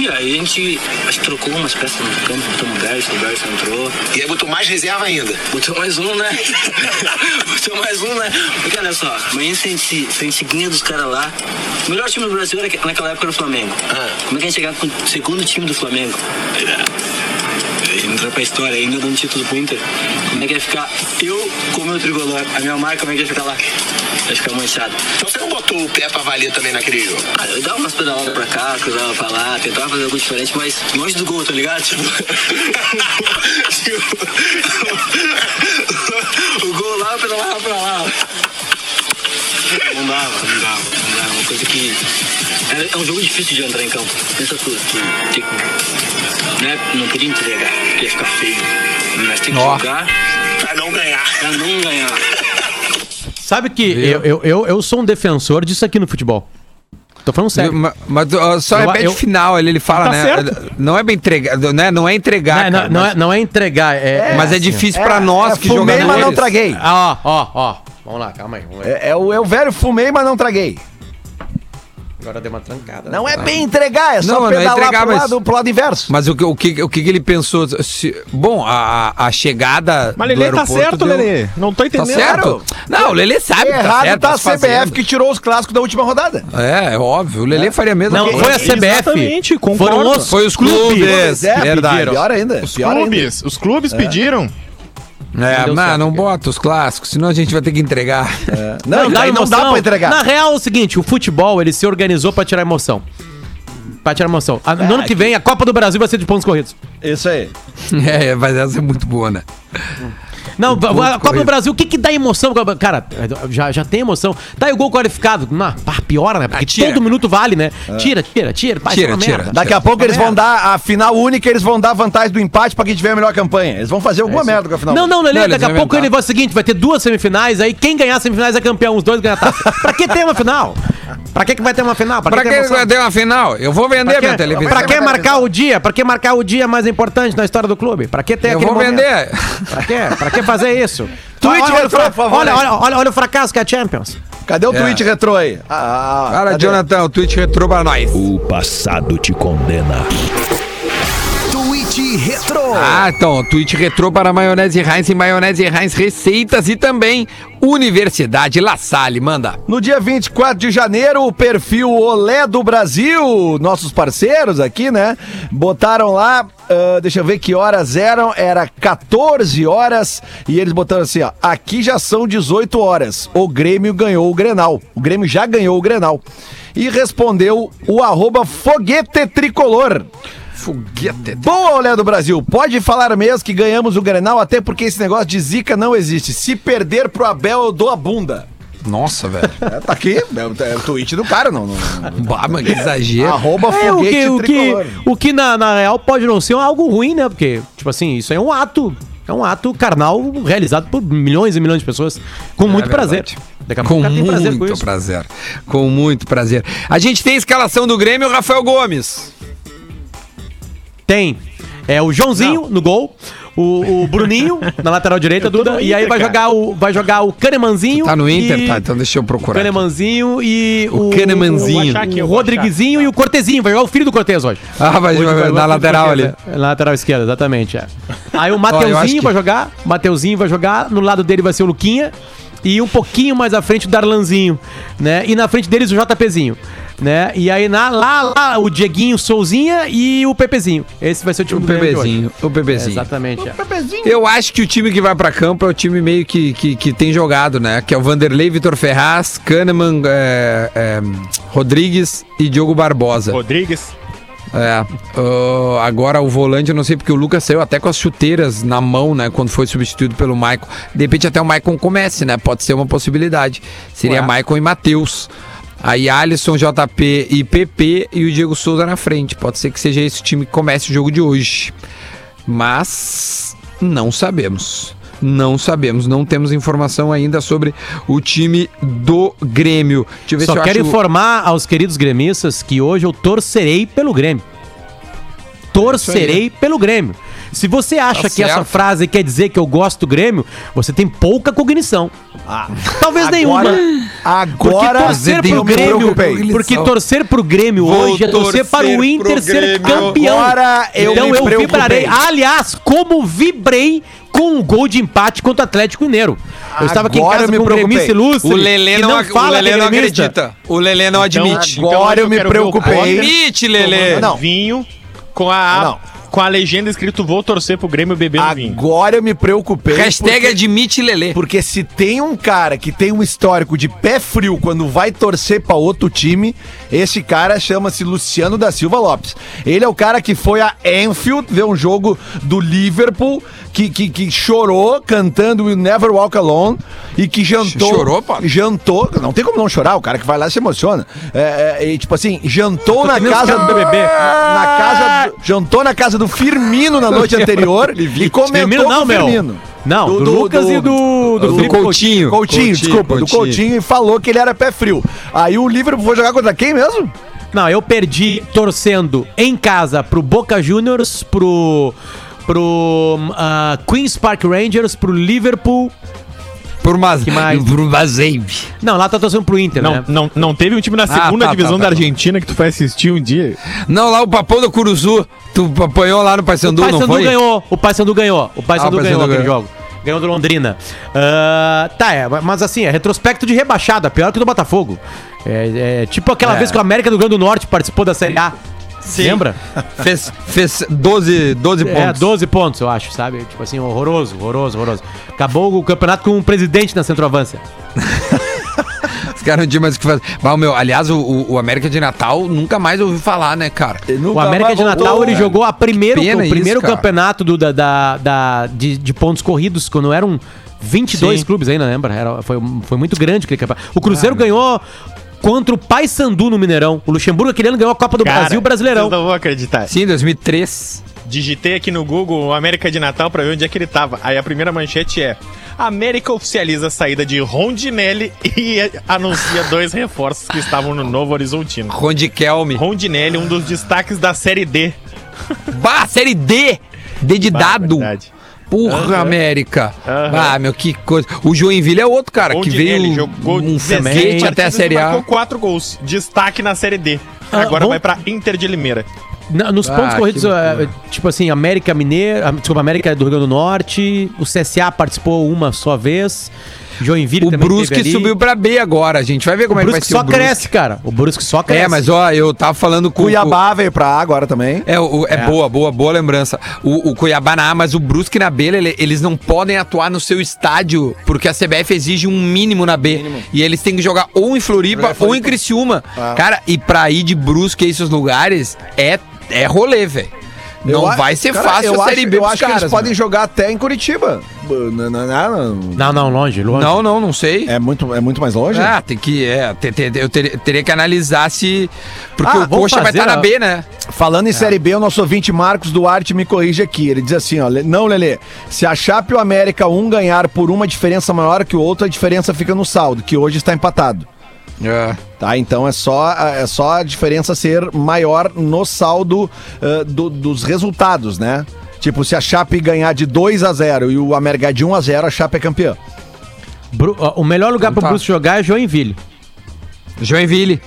E aí a gente acho que trocou umas peças no campo, botamos o Gerson, o Gerson entrou. E aí botou mais reserva ainda. Botou mais um, né? *laughs* Botou mais um, né? Porque olha só, amanhã se a gente, se a gente ganha dos caras lá. O melhor time do Brasil era, que- naquela época era o Flamengo. Ah. Como é que a gente chegava com o segundo time do Flamengo? Pra história ainda dando título pro Inter. Como é que ia ficar eu com o meu tricolor? A minha marca, como é que ia ficar lá? Vai ficar manchado. Então você não botou o pé pra valer também naquele jogo. Eu dava umas pedaladas pra cá, cruzava pra lá, tentava fazer algo diferente, mas longe do gol, tá ligado? Tipo. *laughs* tipo, *laughs* o gol lá, eu pedalava pra lá. Não dava, não dava. Uma coisa que. É, é um jogo difícil de entrar em campo. Pensa tudo. Tu, tem que- né? Não podia entregar, porque ia ficar feio. Mas tem que Ó. jogar Pra não ganhar. pra não ganhar. *laughs* Sabe que eu, eu, eu, eu sou um defensor disso aqui no futebol. Tô falando sério. Ma- Mas, ó, só Eu- repete eu- o final, ele, ele fala, Tá né? certo. Não é bem entregar, né? Não é entregar, Não, cara, não, não mas, é, não é entregar, é. mas é assim, difícil É, pra nós é que fumei, jogadores. mas não traguei. Ah, ó, ó, ó. Vamos lá, calma aí. É, é o, é o velho fumei, mas não traguei. Agora deu uma trancada. Não é bem entregar, é só Não, não é pedalar entregar, pro, mas- lado, pro lado inverso. Mas o que, o que, o que ele pensou? Se- bom, a, a chegada. Mas do Lelê tá certo, deu- Lelê. Não tô Tá entendendo. certo? Não, o Lelê sabe que tá Errado certo. tá tá a CBF fazendo. que tirou os clássicos da última rodada. É, é óbvio. O Lelê faria a mesma Não, foi a CBF. Exatamente, concordo. Foram os, Foi os clubes. É, verdade. pediram. Pior ainda. Os pior clubes, os clubes pediram. É, certo, não cara. bota os clássicos, senão a gente vai ter que entregar. *laughs* ainda. Não, dá aí não dá pra entregar. Na real é o seguinte, o futebol, ele se organizou pra tirar emoção. Pra tirar emoção. A- no ano que vem, a Copa do Brasil vai ser de pontos corridos. Isso aí. *laughs* É, mas essa é muito boa, né? Não, a Copa corrido. do Brasil, o que que dá emoção? Cara, já, já tem emoção. Tá aí o gol qualificado. Não, piora, né? Porque Ah, tira. todo minuto vale, né? Tira, tira, tira. Tira, uma tira. merda. Daqui a pouco eles vão dar a final única, eles vão dar vantagem do empate pra quem tiver a melhor campanha. Eles vão fazer alguma merda com a final. Não, não, Lelê, Não, daqui a pouco ele vai o seguinte, vai ter duas semifinais, aí quem ganhar as semifinais é campeão, os dois ganham a taça. *laughs* pra que ter uma final? Pra que que vai ter uma final? Pra ter que emoção? vai ter uma final? Eu vou vender Pra minha que, televisão. pra que marcar o dia? Pra que marcar o dia mais importante na história do clube? Pra que ter Eu aquele vou momento? vender. Pra quê? Pra *laughs* que fazer isso? Tweet olha, olha, retrô, o fra- por favor, olha, olha, olha, olha o fracasso que é a Champions. Cadê o É. tweet retrô aí? Ah, ah, Cara, cadê? Jonathan, o tweet retrô pra nós. O passado te condena. Tweet Retro. Ah, então, tweet retrô para maionese Heinz e maionese Heinz receitas e também Universidade La Salle, manda. No dia 24 de janeiro, o perfil Olé do Brasil, nossos parceiros aqui, né? Botaram lá, ah, deixa eu ver que horas eram, era 14 horas, e eles botaram assim, ó, aqui já são 18 horas, o Grêmio ganhou o Grenal, o Grêmio já ganhou o Grenal. E respondeu o arroba foguete tricolor. Foguete. Boa, Olé do Brasil. Pode falar mesmo que ganhamos o Grenal, até porque esse negócio de zica não existe. Se perder pro Abel, eu dou a bunda. Nossa, velho. *laughs* É, tá aqui, é, o- é o tweet do cara, não. não, não. Bah, mas que exagero. Arroba É, o foguete que, o que, o que na, na real pode não ser algo ruim, né? Porque, tipo assim, isso é um ato. É um ato carnal realizado por milhões e milhões de pessoas com muito prazer. É. Daqui a Com pouco o cara tem prazer muito com prazer. Com muito prazer. A gente tem a escalação do Grêmio, Rafael Gomes. Tem. É o Joãozinho no gol, o, o Bruninho na lateral direita, *laughs* Duda, no e aí Inter, vai cara. jogar o vai jogar o Kahnemanzinho. Tá no Inter? e- Tá, então deixa eu O procurar. Kahnemanzinho e O o, Kahnemanzinho. o, o Rodriguezinho e o Cortezinho. Vai jogar o filho do Cortez hoje. Ah, vai jogar vai- na lateral ali. é, Na lateral esquerda, exatamente. É. Aí o *laughs* eu Mateuzinho que- vai jogar. Mateuzinho vai jogar. No lado dele vai ser o Luquinha. E um pouquinho mais à frente o Darlanzinho, né? E na frente deles o JPzinho, né? E aí na, lá, lá o Dieguinho Souzinha e o Pepezinho. Esse vai ser o time O do. Bebezinho. O É, Bebezinho. exatamente. é. Eu acho que o time que vai pra campo é o time meio que, que, que tem jogado, né? Que é o Vanderlei, Vitor Ferraz, Kahneman, é, é, Rodrigues e Diogo Barbosa. Rodrigues. É. ah, agora o volante, eu não sei porque o Lucas saiu até com as chuteiras na mão, né? Quando foi substituído pelo Maicon. De repente até o Maicon comece, né? Pode ser uma possibilidade. Seria Ué. Maicon e Matheus. Aí Alisson, JP e PP e o Diego Souza na frente. Pode ser que seja esse o time que comece o jogo de hoje. Mas não sabemos. Não sabemos, não temos informação ainda sobre o time do Grêmio. Só quero acho... informar aos queridos gremistas que hoje eu torcerei pelo Grêmio. Torcerei pelo Grêmio. Se você acha Tá que essa frase quer dizer que eu gosto do Grêmio, você tem pouca cognição. Talvez nenhuma. Porque Agora torcer tem pro um Grêmio, preocupei. porque torcer pro Grêmio Vou hoje é torcer para o torcer Inter ser campeão. Agora eu então me eu preocupei. vibrarei. Aliás, como vibrei com o gol de empate contra o Atlético Mineiro. Eu estava aqui em Agora casa eu me com um gremista ilustre. O Lelê que não, ac- o fala Lelê não acredita. O Lelê não admite. Então, Agora eu hoje me preocupei. Admite, Lelê. Não. vinho com a, Não. Com a legenda escrito vou torcer pro Grêmio bebendo vinho. Agora eu me preocupei. Hashtag porque- admite Lelê. Porque se tem um cara que tem um histórico de pé frio quando vai torcer pra outro time, esse cara chama-se Luciano da Silva Lopes. Ele é o cara que foi a Anfield ver um jogo do Liverpool, que, que, que chorou cantando Will Never Walk Alone e que jantou. Chorou, pá? Jantou. Não tem como não chorar, o cara que vai lá se emociona. É, é, e, tipo assim, jantou na casa do do BBB. Na, na casa. do- jantou na casa do Firmino na noite *laughs* anterior e comentou Firmino não, com o meu. Firmino. Não, do, Lucas e do, do, do Felipe Coutinho. Coutinho, desculpa, do Coutinho e falou que ele era pé frio. Aí o Liverpool foi jogar contra quem mesmo? Não, eu perdi torcendo em casa pro Boca Juniors, pro pro ah, Queens Park Rangers, pro Liverpool. Por mais. Que mais? Por Mazembe. Não, lá tá torcendo pro Inter, Não, né? não, não teve um time na segunda tá, divisão tá, tá, da tá. Argentina que tu foi assistir um dia? Não, lá o Papão do Curuzu. Tu apanhou lá no O Paysandu, não Paysandu foi? ganhou, o Paysandu ganhou, o Paysandu Ah, ganhou aquele ganhou. jogo. Ganhou do Londrina. Ah, tá, é, mas assim, é retrospecto de rebaixada, pior que do Botafogo. É, é tipo aquela É. vez que o América do Rio Grande do Norte participou da Série A. Lembra? Fez, fez 12, 12 pontos. É, 12 pontos, eu acho, sabe? Tipo assim, horroroso, horroroso, horroroso. Acabou o campeonato com um presidente na centroavância. Os caras não tinham mais o que fazer. Mas, meu, aliás, o, o- América de Natal nunca mais ouvi falar, né, cara? O América de Natal, ele jogou a primeiro, Pena o primeiro isso, campeonato do, da, da, da- de, de pontos corridos, quando eram 22 Sim. clubes ainda, lembra? Era, foi, foi muito grande aquele campeonato. O Ah, Cruzeiro ganhou contra o Paysandu no Mineirão. O Luxemburgo aquele ano ganhou a Copa do Cara, Brasil Brasileirão. Vocês não vão acreditar. Sim, 2003. Digitei aqui no Google América de Natal pra ver onde é que ele tava. Aí a primeira manchete é: América oficializa a saída de Rondinelli *laughs* e anuncia dois reforços que estavam no Novo Horizontino. Rondikelme. Rondinelli, um dos destaques da Série D. Bah, série D! D de Bah, dado. verdade. Porra. América. Ah, meu, que coisa. O Joinville é outro cara, que Rondinelli veio jogou um 16 foguete até a Série A. Marcou quatro gols. Destaque na Série D. Ah, Agora vamos- vai pra Inter de Limeira. Na- nos Ah, pontos que corridos, eh, tipo assim, América Mineiro, ah, desculpa, América do Rio Grande do Norte, o CSA participou uma só vez, Joinville O também Brusque subiu pra B agora, gente vai ver como o é que vai ser só o Brusque. cresce, cara. O Brusque só cresce. É, mas ó, eu tava falando com Cuiabá veio pra A agora também. É, o- é, boa, boa, boa lembrança. O, o Cuiabá na A, mas o Brusque na B, ele- eles não podem atuar no seu estádio, porque a CBF exige um mínimo na B. E eles têm que jogar ou em Floripa ou em Criciúma. Ah. Cara, e pra ir de Brusque a esses lugares é, é rolê, velho. Não a- vai ser cara, fácil eu a Série acho, B Eu acho que eles caras, podem jogar até em Curitiba. Não, não, não, Não, não, longe, longe. Não, não, não sei. É muito, é muito mais longe? Ah, tem que. É, te- te- eu teria, teria que analisar se. Porque Ah, o Coxa vai estar na ó. B, né? Falando em Série B, o nosso ouvinte Marcos Duarte me corrige aqui. Ele diz assim, ó, "Le- não, Lelê, se a Chape e o América um ganhar por uma diferença maior que o outro, a diferença fica no saldo, que hoje está empatado. É. Tá, então é só, é só a diferença ser maior no saldo ah, do- dos resultados, né? Tipo, se a Chape ganhar de 2 a 0 e o América de 1 a 0 a Chape é campeã. Bru- o melhor lugar Então pro tá. Bruce jogar é Joinville. Joinville.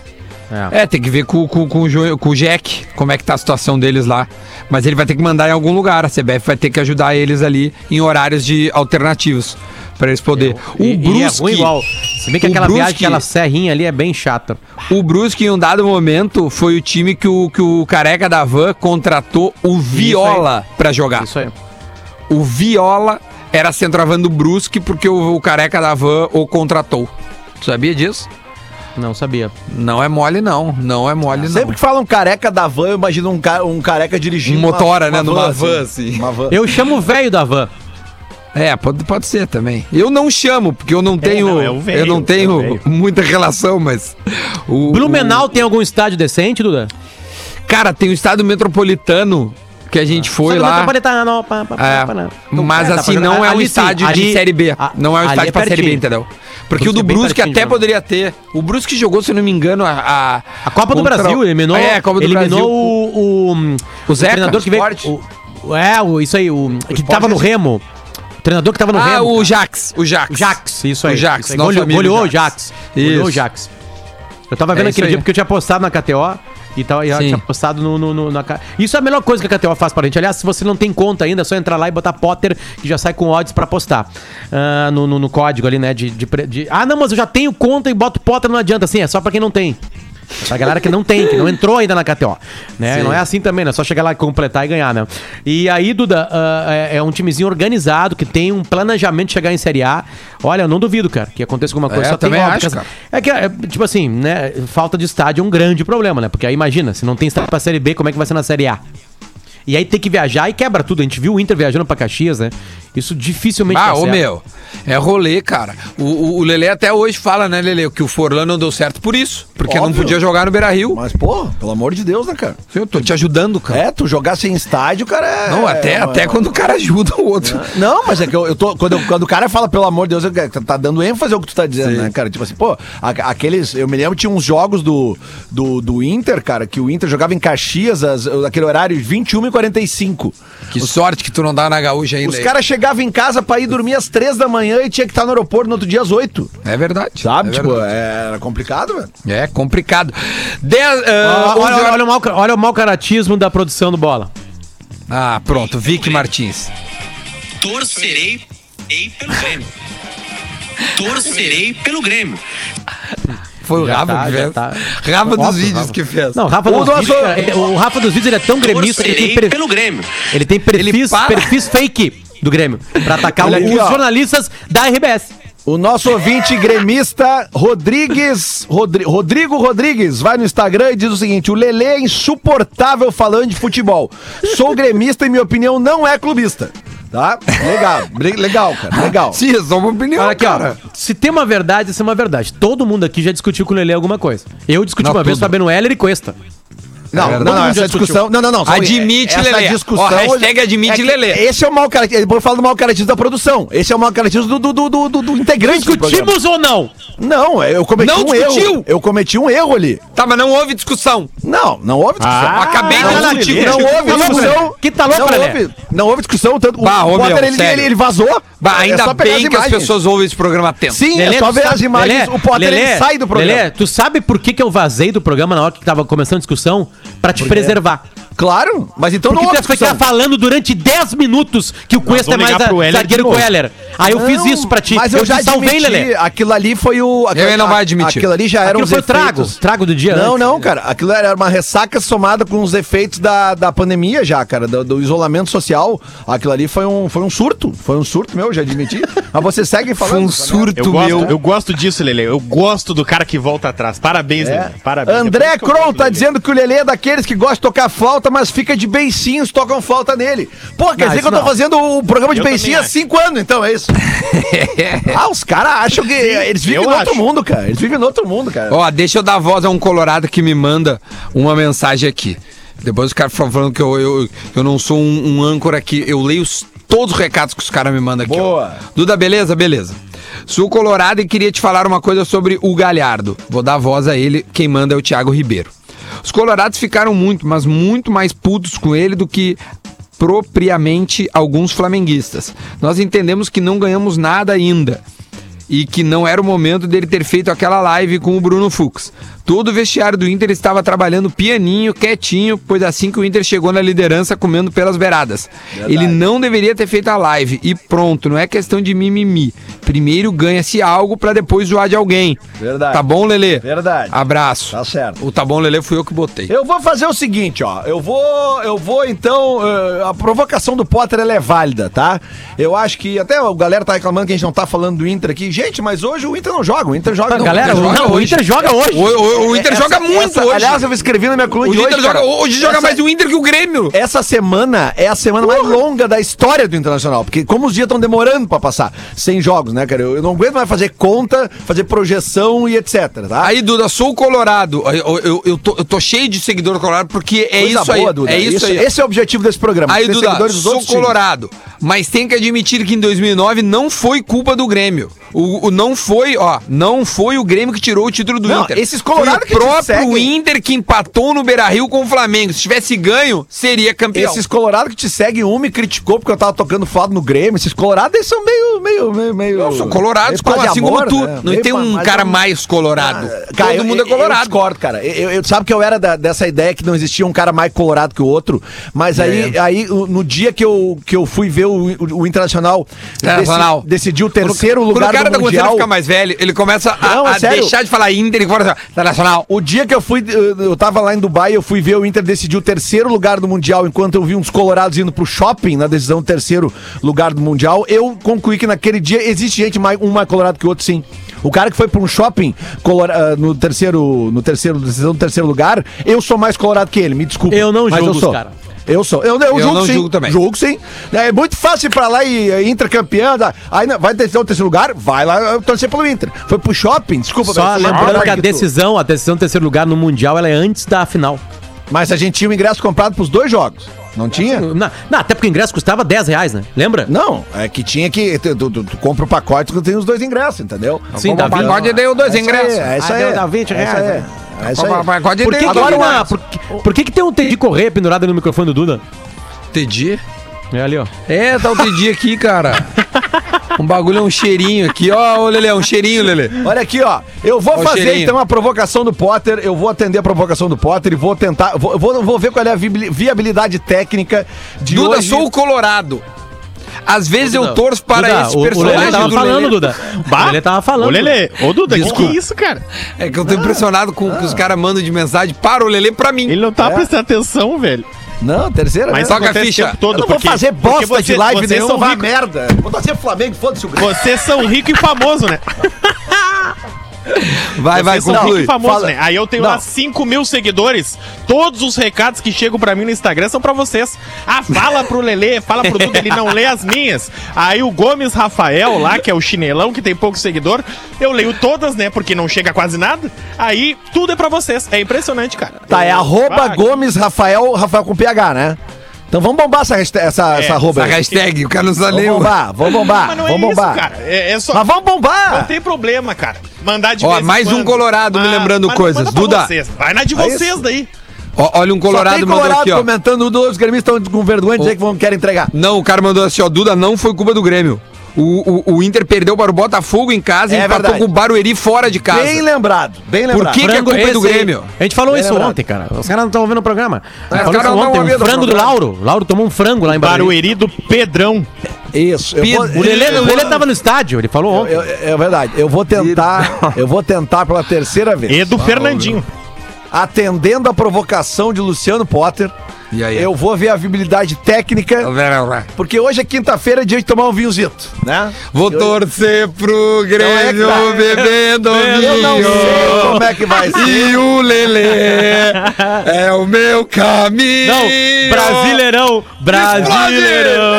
É. É, tem que ver com, com, com, o Jo- com o Jack como é que tá a situação deles lá. Mas ele vai ter que mandar em algum lugar. A CBF vai ter que ajudar eles ali em horários de alternativos. Pra eles poderem. O E- e é Brusque. ruim igual. Se bem que aquela viagem, Brusque- aquela serrinha ali é bem chata. O Brusque, em um dado momento, foi o time que o, que o careca da Van contratou o Viola pra jogar. Isso aí. O Viola era centroavante do Brusque porque o, o careca da Van o contratou. Tu sabia disso? Não sabia. Não é mole, não. Não é mole, não. Sempre que falam careca da van, eu imagino um, ca- um careca dirigindo Um motora, né, numa van, assim. Uma van. Eu chamo o velho da van. É, pode, pode ser também. Eu não chamo, porque eu não tenho. não, é o velho, eu não é o tenho muita relação, mas. O, Blumenau tem algum estádio decente, Duda? o- cara, tem o estado metropolitano que a gente foi Sabe, lá. metropolitano, pá, pá, É, pá, mas É, assim, não é um sim, estádio de Série B. não é um estádio pra Série B, entendeu? Porque Brusque o do é Brusque de até jogar. poderia ter. O Brusque jogou, se eu não me engano, a. A, A Copa do contra- Brasil eliminou, É, a Copa do eliminou Brasil. o, o, O Zeca, treinador que veio. O, o- é, o, isso aí, o, que tava no Remo. O treinador que tava no Ah, Remo. o cara. Jax. O Jax. O Jax, isso aí. O Jax, aí. goleou o Jax. Goleou o. Jax. Eu tava vendo É aquele dia porque eu tinha postado na KTO e tal, e ela tinha postado no, no- no- na Isso é a melhor coisa que a KTO faz pra gente. Aliás, se você não tem conta ainda, é só entrar lá e botar Potter, que já sai com odds pra postar. Ah, no, no- no código ali, né? De, de de- Ah, não, mas eu já tenho conta e boto Potter, não adianta. Assim, é só pra quem não tem. Pra galera que não tem, que não entrou ainda na KTO. Né? Não é assim também, né? É só chegar lá e completar e ganhar, né? E aí, Duda, ah, é, é um timezinho organizado que tem um planejamento de chegar em Série A. Olha, eu não duvido, cara, que aconteça alguma coisa. É, só também óbvio, acho, que- cara. É que, é, tipo assim, né? Falta de estádio é um grande problema, né? Porque aí imagina, se não tem estádio pra Série B, como é que vai ser na Série A? E aí tem que viajar e quebra tudo. A gente viu o Inter viajando pra Caxias, né? Isso dificilmente Ah, ô certo. meu, é rolê, cara. O, o, o Lelê até hoje fala, né, Lelê, que o Forlan não deu certo por isso. Porque não Óbvio. podia jogar no Beira Rio. Mas, pô, pelo amor de Deus, né, cara? Eu tô te ajudando, cara. É, tu jogar sem estádio, cara, é... Não, até, é, até quando o cara ajuda o outro. Não, mas é que eu, eu tô. Quando, eu- quando o cara fala, pelo amor de Deus, eu- tá dando ênfase ao que tu tá dizendo, né, cara? Tipo assim, pô, a- aqueles. Eu me lembro tinha uns jogos do, do, do Inter, cara, que o Inter jogava em Caxias, as, aquele horário 21 e 45. Que sorte que tu não dá na gaúcha ainda. Os caras chegavam em casa pra ir dormir às 3 da manhã e tinha que estar no aeroporto no outro dia às 8. É verdade. Sabe? é tipo, verdade. era complicado, velho. É complicado. Dez, Olha, olha, 11 horas- olha o mau, olha o mau caratismo da produção do bola. Ah, pronto. Vic Martins. Torcerei ei pelo Grêmio. Torcerei pelo Grêmio. Foi o Já Rafa tá, que fez. tá. Rafa dos vídeos Rafa. que fez. Não, o Rafa O dos vídeos, cara, ele- o Rafa dos vídeos ele é tão gremista que ele tem, pelo Grêmio. ele tem perfis, Ele perfis fake do Grêmio pra atacar Olha os aqui, ó. jornalistas da RBS. O nosso ouvinte gremista Rodrigues, Rodri- Rodrigo Rodrigues, vai no Instagram e diz o seguinte: o Lelê é insuportável falando de futebol. Sou gremista e minha opinião não é clubista. Tá? Legal, legal, cara, legal. Sim, é só uma opinião, Olha aqui, cara. ó. Se tem uma verdade, essa é uma verdade. Todo mundo aqui já discutiu com o Lelê alguma coisa. Eu discuti Não, uma vez tudo. com o Fabiano Heller e Cuesta. Não, verdade. não, não, mundo essa discussão. Não, não, não. Admite, essa Lelê. discussão. Ó, hashtag admite, Lelê. Esse é o mau caratismo. Depois fala do mau caratismo da produção. Esse é o mau caratismo do, do, do, do, do- do integrante do programa. Discutimos ou não? Não, eu cometi Não um discutiu. erro. Eu cometi um erro ali. Tá, mas não houve discussão. Não, não houve discussão. Ah, Acabei de não, não, discutir. Não houve discussão. Que tá louco, não houve, não houve discussão. Tanto, Bah, o Potter, ele, ele, ele vazou. Bah, É ainda pegar bem que as pessoas ouvem esse programa atento. Sim, é só ver as imagens. O Potter ele sai do programa. Lelê, tu sabe por que, que eu vazei do programa na hora que tava começando a discussão? Pra te preservar. Claro, mas então Porque não houve ia ficar discussão. falando durante 10 minutos que o Cuesta é mais ligar a, pro Heller zagueiro de que o. Heller. Aí eu fiz Não, isso pra ti. Mas eu, já te salvei, admiti. Lelê. Aquilo ali foi o. aquilo- Ele não vai admitir. Aquilo ali já era Aquilo os foi o trago, efeitos- trago do dia Não, antes. não, cara. Aquilo era uma ressaca somada com os efeitos da, da pandemia já, cara, do, do isolamento social. Aquilo ali foi um, foi um surto. Foi um surto meu, já admiti. *laughs* Mas você segue falando. Foi um surto Eu gosto, meu. eu gosto disso, Lele. Eu gosto do cara que volta atrás. Parabéns, É. Lele. Parabéns. É André eu Kron gosto tá Lelê. dizendo que o Lelê é daqueles que gosta de tocar flauta, mas fica de beicinhos, tocam flauta nele. Pô, quer Não, dizer que eu tô não. fazendo o programa de Eu beicinho há cinco anos, então, é isso? *laughs* ah, os caras acham que eles vivem eu no outro acho. mundo, cara. Eles vivem no outro mundo, cara. Ó, deixa eu dar voz a um colorado que me manda uma mensagem aqui. Depois os caras falando que eu, eu, eu não sou um, um âncora aqui. Eu leio os- todos os recados que os caras me mandam aqui. ó. Boa. Duda, beleza? Beleza. Sou colorado e queria te falar uma coisa sobre o Galhardo. Vou dar voz a ele. Quem manda é o Thiago Ribeiro. Os colorados ficaram muito, mas muito mais putos com ele do que propriamente alguns flamenguistas. Nós entendemos que não ganhamos nada ainda e que não era o momento dele ter feito aquela live com o Bruno Fux. Todo o vestiário do Inter estava trabalhando pianinho, quietinho, pois assim que o Inter chegou na liderança comendo pelas beiradas. Ele não deveria ter feito a live e pronto, não é questão de mimimi. Primeiro ganha-se algo pra depois zoar de alguém. Verdade. Tá bom, Lelê? Verdade. Abraço. Tá certo. O tá bom, Lelê, fui eu que botei. Eu vou fazer o seguinte, ó. Eu vou, eu vou então. eh, a provocação do Potter ela é válida, tá? Eu acho que até a galera tá reclamando que a gente não tá falando do Inter aqui. Gente, mas hoje o Inter não joga. O Inter joga. Galera, Inter o, joga não, o hoje. Inter joga hoje. O, o- o Inter Essa- joga muito essa- hoje. Aliás, eu escrevi na minha coluna o de Inter hoje. joga, hoje joga Essa- mais o Inter que o Grêmio. Essa semana é a semana mais longa da história do Internacional, porque como os dias estão demorando pra passar, sem jogos, né, cara? Eu, eu não aguento mais fazer conta, fazer projeção e etc, tá? Aí, Duda, sou o Colorado. Eu, eu, eu, tô, tô cheio de seguidor Colorado porque é Coisa isso aí. boa, Duda. É isso, aí. Esse é o objetivo desse programa. Aí, Duda, sou outros times. colorado, mas tem que admitir que em 2009 não foi culpa do Grêmio. O, o não foi, ó, não foi o Grêmio que tirou o título do Não, Inter. esses colorados o próprio Inter que empatou no Beira-Rio com o Flamengo. Se tivesse ganho, seria campeão. Esses colorados que te seguem, um me criticou porque eu tava tocando foda no Grêmio. Esses colorados, eles são meio, meio, meio, meio... Não, são colorados, como, assim amor, como tu. né? Não Meio tem um cara mais colorado. Ah, cara, Todo eu- mundo é colorado. Eu discordo, cara. Eu, eu- sabe que eu era da- dessa ideia que não existia um cara mais colorado que o outro. Mas aí, aí o- no dia que eu, que eu fui ver o, o- o Internacional, Internacional. deci- decidiu o terceiro Quando lugar o cara do tá Mundial. ficar mais velho, ele começa a, Não, é a deixar de falar Inter e fala assim, internacional. O dia que eu fui, eu, eu tava lá em Dubai, eu fui ver o Inter decidir o terceiro lugar do Mundial, enquanto eu vi uns colorados indo pro shopping na decisão do terceiro lugar do Mundial, eu concluí que naquele dia existe gente mais, um mais colorado que o outro, sim. O cara que foi pra um shopping colora- ah, no terceiro, no terceiro, decisão do terceiro lugar, eu sou mais colorado que ele, me desculpa. Eu não mas julgo eu os sou. cara. Eu sou. Eu, eu, Eu julgo não sim. julgo também. Julgo sim. É muito fácil ir pra lá e e Inter campeão. dá- Aí não- vai decidir o terceiro lugar, vai lá eh, torcer pelo Inter. Foi pro shopping, desculpa. Só lembrando que a tu- decisão, a decisão do terceiro lugar no Mundial, ela é antes da final. Mas a gente tinha o ingresso comprado pros dois jogos. Não tinha? Não, não, até porque o ingresso custava 10 reais, né? Lembra? Não, é que tinha que. Tu, tu- tu- tu compra o pacote que tem os dois ingressos, entendeu? Sim, Compra dá um pacote e deu dois É isso ingressos. É isso Ah, aí. deu- dá 20 É isso reais, né? É isso aí. pacote Por que, uma- ingressos. por, que- por que, que tem um TD Correia pendurado no microfone do Duda? Entendi. É ali, ó. É, tá o TD aqui, cara. *laughs* Um bagulho é um cheirinho aqui, ó, ô Lelê, um cheirinho, Lelê. Olha aqui, ó. Eu vou Ó fazer cheirinho. então a provocação do Potter. Eu vou atender a provocação do Potter e vou tentar. Vou, vou, vou ver qual é a viabili- viabilidade técnica de Duda, hoje. sou o Colorado. Às vezes eu Duda, torço para Duda, esse o- personagem O Lelê tava do falando, Lelê. Duda. O Lelê tava falando. Ô, Lelê, ô, Duda, que, que Desculpa. é isso, cara? É que eu tô impressionado com o que os caras mandam de mensagem para o Lelê pra mim. Ele não tá É. prestando atenção, velho. Não, terceira. Mas toca a acontece ficha. todo, eu não vou fazer bosta porque de você- live vocês nenhuma, são vá merda. Vou torcer Flamengo, foda-se o Grêmio. Vocês são rico e famoso, né? *laughs* Vai, vai, Vocês conclui. famoso, Fala. né? Aí eu tenho Não. lá 5 mil seguidores. Todos os recados que chegam pra mim no Instagram são pra vocês. Ah, fala pro Lelê, fala pro Duda, ele não lê as minhas. Aí o Gomes Rafael lá, que é o chinelão, que tem pouco seguidor, eu leio todas, né? Porque não chega quase nada. Aí tudo é pra vocês. É impressionante, cara. Tá, é arroba Ah, Gomes Rafael, Rafael com PH, né? Então vamos bombar essa, hashtag- essa, É, essa arroba Essa hashtag, o cara não sabe Vamos nem o- bombar, vamos bombar, Mas não é vamos isso, bombar. cara. É, é só. Mas vamos Não bombar! tem problema, cara. Mandar de Ó, vez em mais um colorado me lembrando mas coisas. Duda. vocês. Vai na de É vocês isso. daí. Ó, olha um Só colorado tem mandou colorado aqui, ó. comentando, os gremistas estão com vergonha de dizer que vão, querem entregar. Não, o cara mandou assim, ó, Duda, não foi culpa do Grêmio. O, o, o Inter perdeu para o Botafogo em casa e É empatou verdade. com o Barueri fora de casa. Bem lembrado, bem Por lembrado. que, que é culpa do aí. Grêmio? A gente falou Bem isso lembrado. ontem, cara. Os caras não estão ouvindo o programa. os falou isso ontem. Um frango do. Lauro. Lauro tomou um frango lá em Barueri. Barueri do Pedrão. Isso. eu vou- O Lelê, o Lelê tava no estádio, ele falou ontem. Eu- eu- é verdade. Eu vou tentar, eu vou tentar pela terceira vez. E do Fernandinho. Atendendo a provocação de Luciano Potter, E aí? eu vou ver a viabilidade técnica, porque hoje é quinta-feira, é dia de tomar um vinhozito, né? Vou torcer pro é Grêmio tá. bebendo Eu não vinho. sei como é que vai *laughs* ser. E o Lelê *laughs* é o meu caminho. Não, Brasileirão, Brasileirão,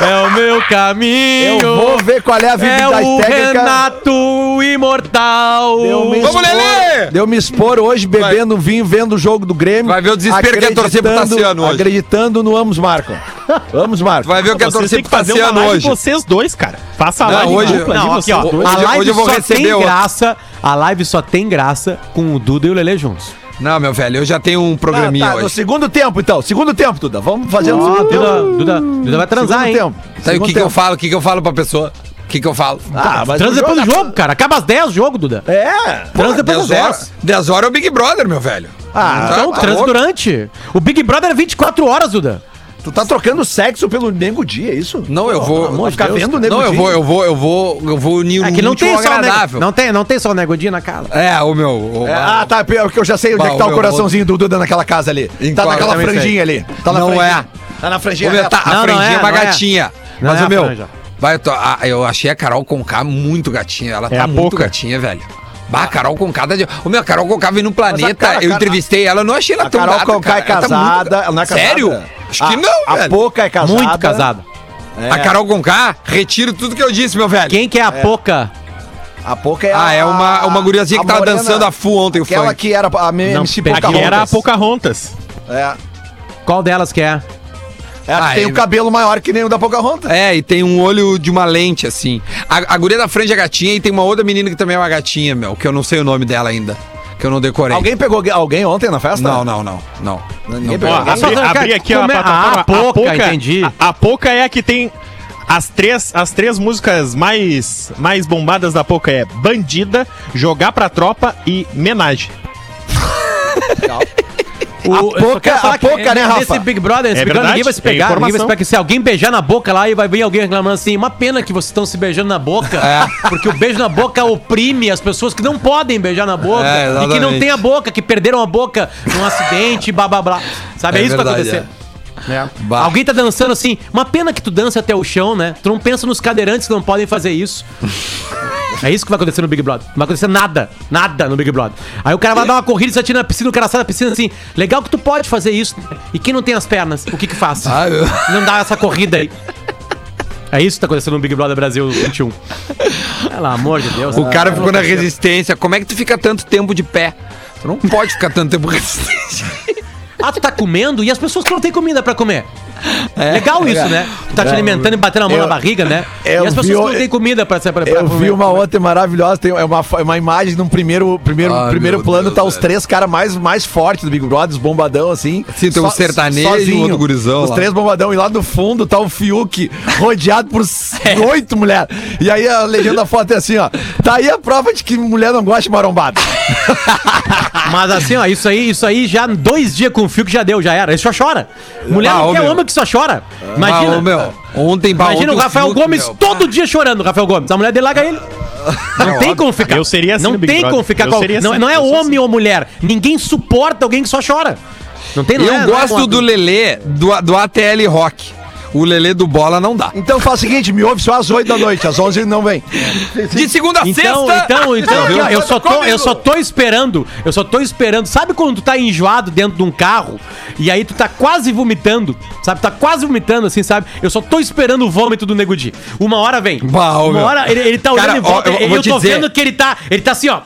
é o meu caminho. Eu vou ver qual é a É viabilidade o técnica. Renato Imortal. Vamos, expor- Lelê! Deu me expor hoje bebendo vinho, vendo o jogo do Grêmio. Vai ver o desespero que é torcer pro acreditando- Tassiano hoje. Acreditando no Ambos Marcam. Vamos, Marcos. Vai ver o que Vocês torcer têm que live hoje. vocês dois, cara. Faça a Não, live hoje- dupla Não, de aqui, ó. dois. a Hoje- live hoje eu vou só receber tem outro. graça. A live só tem graça com o Duda e o Lelê juntos. Não, meu velho, eu já tenho um Ah, programinha tá, no hoje. segundo tempo, então. Segundo tempo, Duda. Vamos fazer no Ó, segundo tempo. Duda, Duda, Duda vai transar, Segundo hein? tempo. Sabe o que, que eu falo? O que, que eu falo pra pessoa? O que, que eu falo? Ah, mas Transa depois do jogo- jogo, cara. Acaba às 10 o jogo, Duda. É. Transa depois das 10 10. horas. 10 horas é o Big Brother, meu velho. Ah, Então, tá louco? durante. O Big Brother é 24 horas, Duda. Tu tá trocando sexo pelo Nego Dia, é isso? Não, eu vou. amor de Deus, vendo o Nego Não, eu Dia. vou, eu vou, eu vou, eu vou unir É que não tem só o nego, agradável. não tem, não tem só o negodinho na casa. É, o meu. o- É, ah, tá, porque eu já sei onde Bah, é que tá o o meu coraçãozinho do Duda naquela casa ali. Em tá qual? naquela franjinha ali. Tá na Não franjinha. é. Tá na franjinha. Meu, tá, a Não, não franjinha é, é uma não é. gatinha. Não Mas é o a meu. Vai, eu, tô- ah, eu achei a Carol Conká muito gatinha. Ela É tá a muito gatinha, velho. Bah, a Carol Conká tá de... Ô, meu, a Carol Conká veio no planeta. cara- eu cara- entrevistei ela, eu não achei ela A tão Carol gata, Conká é cara. Ela tá muito- casada. É casada. Sério? Acho que A- não, A velho. Poca é casada. Muito casado. É. A Carol Conká, retiro tudo que eu disse, meu velho. Quem que é a Poca? A Poca é Ah, a... é uma, uma guriazinha que tava morena- dançando a full ontem, o Aquela funk. que era a MC Não, Pocahontas. Aqui era a Pocahontas. É. Qual delas que é? É a que Ah, tem é- o cabelo maior que nem o da Pocahontas. É, e tem um olho de uma lente, assim. A, a guria da franja é gatinha e tem uma outra menina que também é uma gatinha, meu, que eu não sei o nome dela ainda. Que eu não decorei. Alguém pegou alguém ontem na festa? Não, não, não. Não. Ninguém Não pegou Ó, alguém? abri, abri aqui ó, a Como é- plataforma. Ah, a Poca, entendi. A, a Poca é a que tem as três, as três músicas mais, mais bombadas da Poca é Bandida, Jogar pra Tropa e Menage. O, A falar a Poca, né, Nesse Rafa? Big Brother, nesse É Big Brother, ninguém vai se verdade, é pegar. ninguém vai se pegar. Se alguém beijar na boca lá e vai vir alguém reclamando assim, uma pena que vocês estão se beijando na boca. Porque o beijo na boca oprime as pessoas que não podem beijar na boca. É, e que não tem a boca, que perderam a boca num acidente, blá blá blá. Sabe, é, É isso que vai acontecer. É. Bah. Alguém tá dançando assim, uma pena que tu dança até o chão, né? Tu não pensa nos cadeirantes que não podem fazer isso. É isso que vai acontecer no Big Brother. Não vai acontecer nada. Nada no Big Brother. Aí o cara vai dar uma corrida e se atira na piscina, o cara sai da piscina assim. Legal que tu pode fazer isso. né? E quem não tem as pernas, o que que faz? Ah, eu- Não dá essa corrida aí. É isso que tá acontecendo no Big Brother Brasil 21. Pelo amor de Deus. O cara ficou na resistência. Como é que tu fica tanto tempo de pé? Tu não pode ficar tanto tempo resistência. Ah, tu tá comendo e as pessoas que não têm comida pra comer. Legal isso, né? Tu tá te alimentando e batendo a mão Eu- na barriga, né? *laughs* eu e as pessoas vi não têm comida pra, pra, pra Eu comer. vi uma ontem maravilhosa, tem é uma, uma imagem num primeiro, primeiro, Ai, primeiro plano, Deus, tá os velho. três caras mais, mais fortes do Big Brother, os bombadão, assim. Sim, tem um sertanejo e um outro gurizão Os lá. três bombadão, e lá no fundo tá o Fiuk, rodeado por *laughs* oito mulheres. E aí a legenda da foto é assim, ó, tá aí a prova de que mulher não gosta de marombada. *laughs* Mas assim, ó, isso aí, isso aí já dois dias com o fio que já deu, já era. Ele só chora. Mulher Ah, não quer meu. homem que só chora. Imagina. Ah, meu, ontem, bah, Imagina ontem o Rafael Fiuk, Gomes meu, todo dia chorando, o Rafael Gomes. A mulher dele larga ele. Não tem como ficar. Eu seria assim Não tem Brother. como ficar com seria não, assim, não é homem ou mulher. Ninguém suporta alguém que só chora. Não tem não Eu é- não é gosto do Lelê do, do ATL Rock. O Lelê do Bola não dá. Então faz o seguinte, me ouve só às oito da noite, às onze não vem. De segunda a Então, sexta. então, *laughs* então, ó, eu só tô, Comigo. eu só tô esperando, eu só tô esperando. Sabe quando tu tá enjoado dentro de um carro e aí tu tá quase vomitando, sabe? Tá quase vomitando assim, sabe? Eu só tô esperando o vômito do Nego Di. Uma hora vem. Ô, Uma hora ele, ele tá olhando Cara, em volta, ó, eu eu, tô dizer. vendo que ele tá, ele tá assim, ó.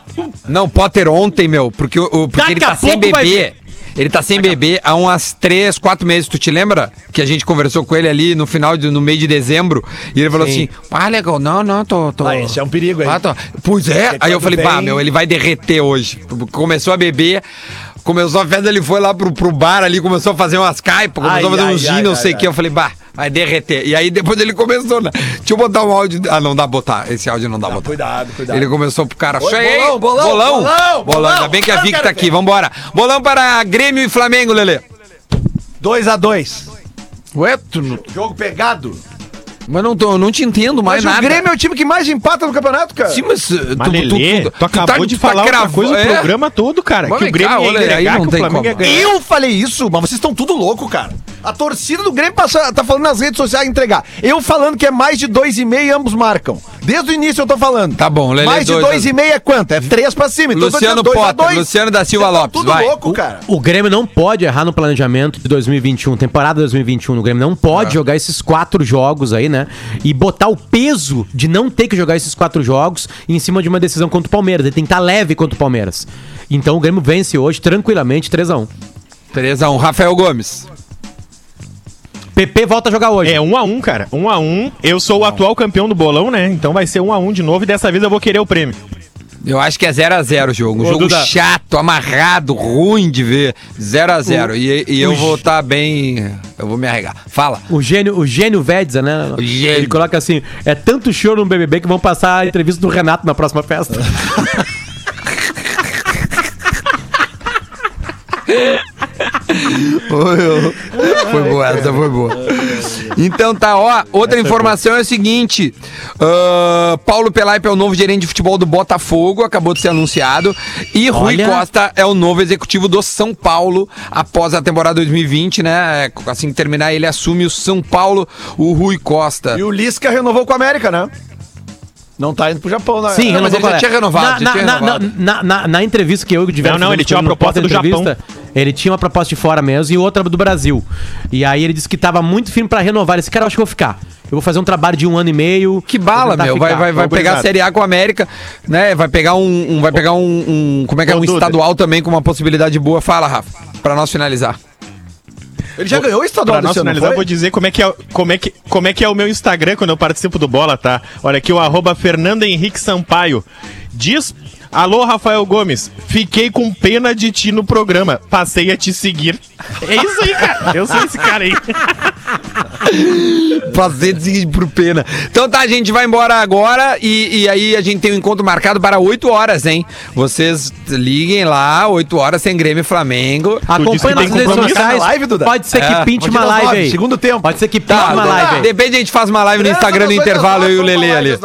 Não, Potter ontem, meu, porque, porque Daqui ele a tá sem pouco vai bebê. ver. Ele tá sem bebê há umas três, quatro meses. Tu te lembra que a gente conversou com ele ali no final, de, no meio de dezembro? E ele falou Sim. assim: Ah, legal, não, não, tô. tô... Ah, esse é um perigo aí. Ah, tô. Pois é. Aí eu falei: Bah, meu, ele vai derreter hoje. Começou a beber. Começou a festa, ele foi lá pro, pro bar ali, começou a fazer umas caipas, começou Ai, a fazer ai, uns gin, ai, não sei o que. Eu falei, bah, Vai derreter. E aí depois ele começou, né? Deixa eu botar um áudio. Ah, não dá pra botar. Esse áudio não dá pra botar. Cuidado, cuidado. Ele começou pro cara. Oi, Cheguei! bolão, bolão, bolão, bolão, bolão. Ainda bem que a Vic tá aqui. Vambora. Bolão para Grêmio e Flamengo, Lelê. 2x2. Ué, tu, Jogo pegado. Mas não, tô, eu não te entendo mais Mas nada. o Grêmio é o time que mais empata no campeonato, cara. Sim, mas. uh, Mas Lelê, tu, acabou de falar outra cravo- coisa o é. programa todo, cara. Mas que o Grêmio cá, ia olha, aí entregar, não que o tem ia como. ganhar. Eu falei isso, mas vocês estão tudo louco, cara. A torcida do Grêmio passa, tá falando nas redes sociais entregar. Eu falando que é mais de 2,5 e ambos marcam. Desde o início eu tô falando. Tá bom, Lelê, Mais de dois- 2,5 é quanto? É 3 pra cima. Então Luciano dois Potter, dois. Luciano da Silva Lopes, tudo vai. louco, cara. O Grêmio não pode errar no planejamento de 2021, temporada 2021. O Grêmio não pode jogar esses quatro jogos aí, né? E botar o peso de não ter que jogar esses quatro jogos em cima de uma decisão contra o Palmeiras. Ele tem que estar leve contra o Palmeiras. Então o Grêmio vence hoje tranquilamente 3x1. 3x1. Rafael Gomes. PP volta a jogar hoje. É um a um, cara. Um a um. Eu sou o atual campeão do bolão, né? Então vai ser um a um de novo e dessa vez eu vou querer o prêmio. Eu acho que é 0x0 o jogo. Um jogo Duda. chato, amarrado, ruim de ver. 0x0. E, e eu vou estar bem. Eu vou me arregar. Fala. O gênio, o gênio Vedza, né? O gênio. Ele coloca assim: é tanto choro no BBB que vão passar a entrevista do Renato na próxima festa. *laughs* Foi boa, essa foi boa. Então tá, ó. Outra informação é o seguinte: ah, Paulo Pelaipe é o novo gerente de futebol do Botafogo, acabou de ser anunciado. E Rui Olha. Costa é o novo executivo do São Paulo após a temporada 2020, né? Assim que terminar, ele assume o São Paulo, o Rui Costa. E o Lisca renovou com a América, né? Não tá indo pro Japão, né? Sim, Não, mas ele já é? tinha renovado, Na, já na, tinha na, renovado. na- na- na entrevista que eu e o Não, não, ele tinha uma proposta do pós-entrevista, Ele tinha uma proposta de fora mesmo e outra do Brasil. E aí ele disse que tava muito firme pra renovar. Esse cara, eu acho que eu vou ficar. Eu vou fazer um trabalho de um ano e meio. Que bala, meu. Vai, ficar. vai, vai Vamos pegar a. Série A com a América, né? Vai pegar um. um- vai pegar um, um- Como é que é? Um estadual também com uma possibilidade boa. Fala, Rafa. Pra nós finalizar. Ele já ganhou o estadual Pra desse ano, finalizar, vou dizer como é, que é, como, é que, como é que é o meu Instagram quando eu participo do Bola, tá? Olha aqui, o arroba Fernando Henrique Sampaio. Diz. Alô, Rafael Gomes. Fiquei com pena de ti no programa. Passei a te seguir. É isso aí, cara. Eu sou esse cara aí. *laughs* Fazer de seguinte pro pena. Então tá, a gente vai embora agora e, e aí a gente tem um encontro marcado para 8 horas, hein? Vocês liguem lá, 8 horas sem Grêmio e Flamengo. Acompanhe nas redes sociais. live, Duda? Pode ser É, que pinte pode uma live nove, aí. segundo tempo. Pode ser que pinte Tá, uma Duda, live aí. de repente a gente faz uma live no Instagram no intervalo, eu e o Lele ali.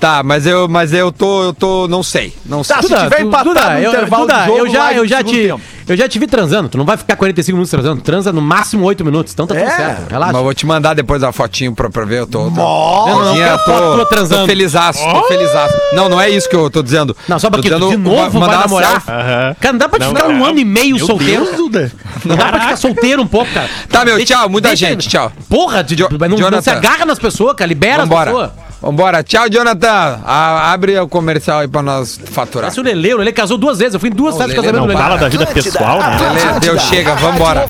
Tá, mas eu, mas eu tô, eu tô, não sei, não sei. Tá, se tiver empatado no eu, intervalo Duda, do jogo, eu já, eu já te, tempo. eu já te vi transando. Tu não vai ficar 45 minutos transando. Transa no máximo 8 minutos. Então tá tudo É. certo. Relaxa. Mas eu vou te mandar depois a fotinho pra, pra ver, eu tô... tô... Não, não, quero foto tua transando. Tô felizaço, tô felizaço. Não, não é isso que eu tô dizendo. Não, só Tô porque dizendo de novo vai mandar namorar. Cara, não dá pra te Não, ficar um não. ano e meio Meu solteiro. Deus, Duda. Não dá pra ficar solteiro um pouco, cara. Tá, meu, tchau, muita gente, tchau. Porra, de, Jo- não, não se agarra nas pessoas, cara. Libera as pessoas. Vambora. Tchau, Jonathan. A- abre o comercial aí pra nós faturar. Parece o Lele. O Lele casou duas vezes. Eu fui em duas festas de casamento do Não Lele. fala da vida pessoal, né? Beleza, Deus chega, vambora.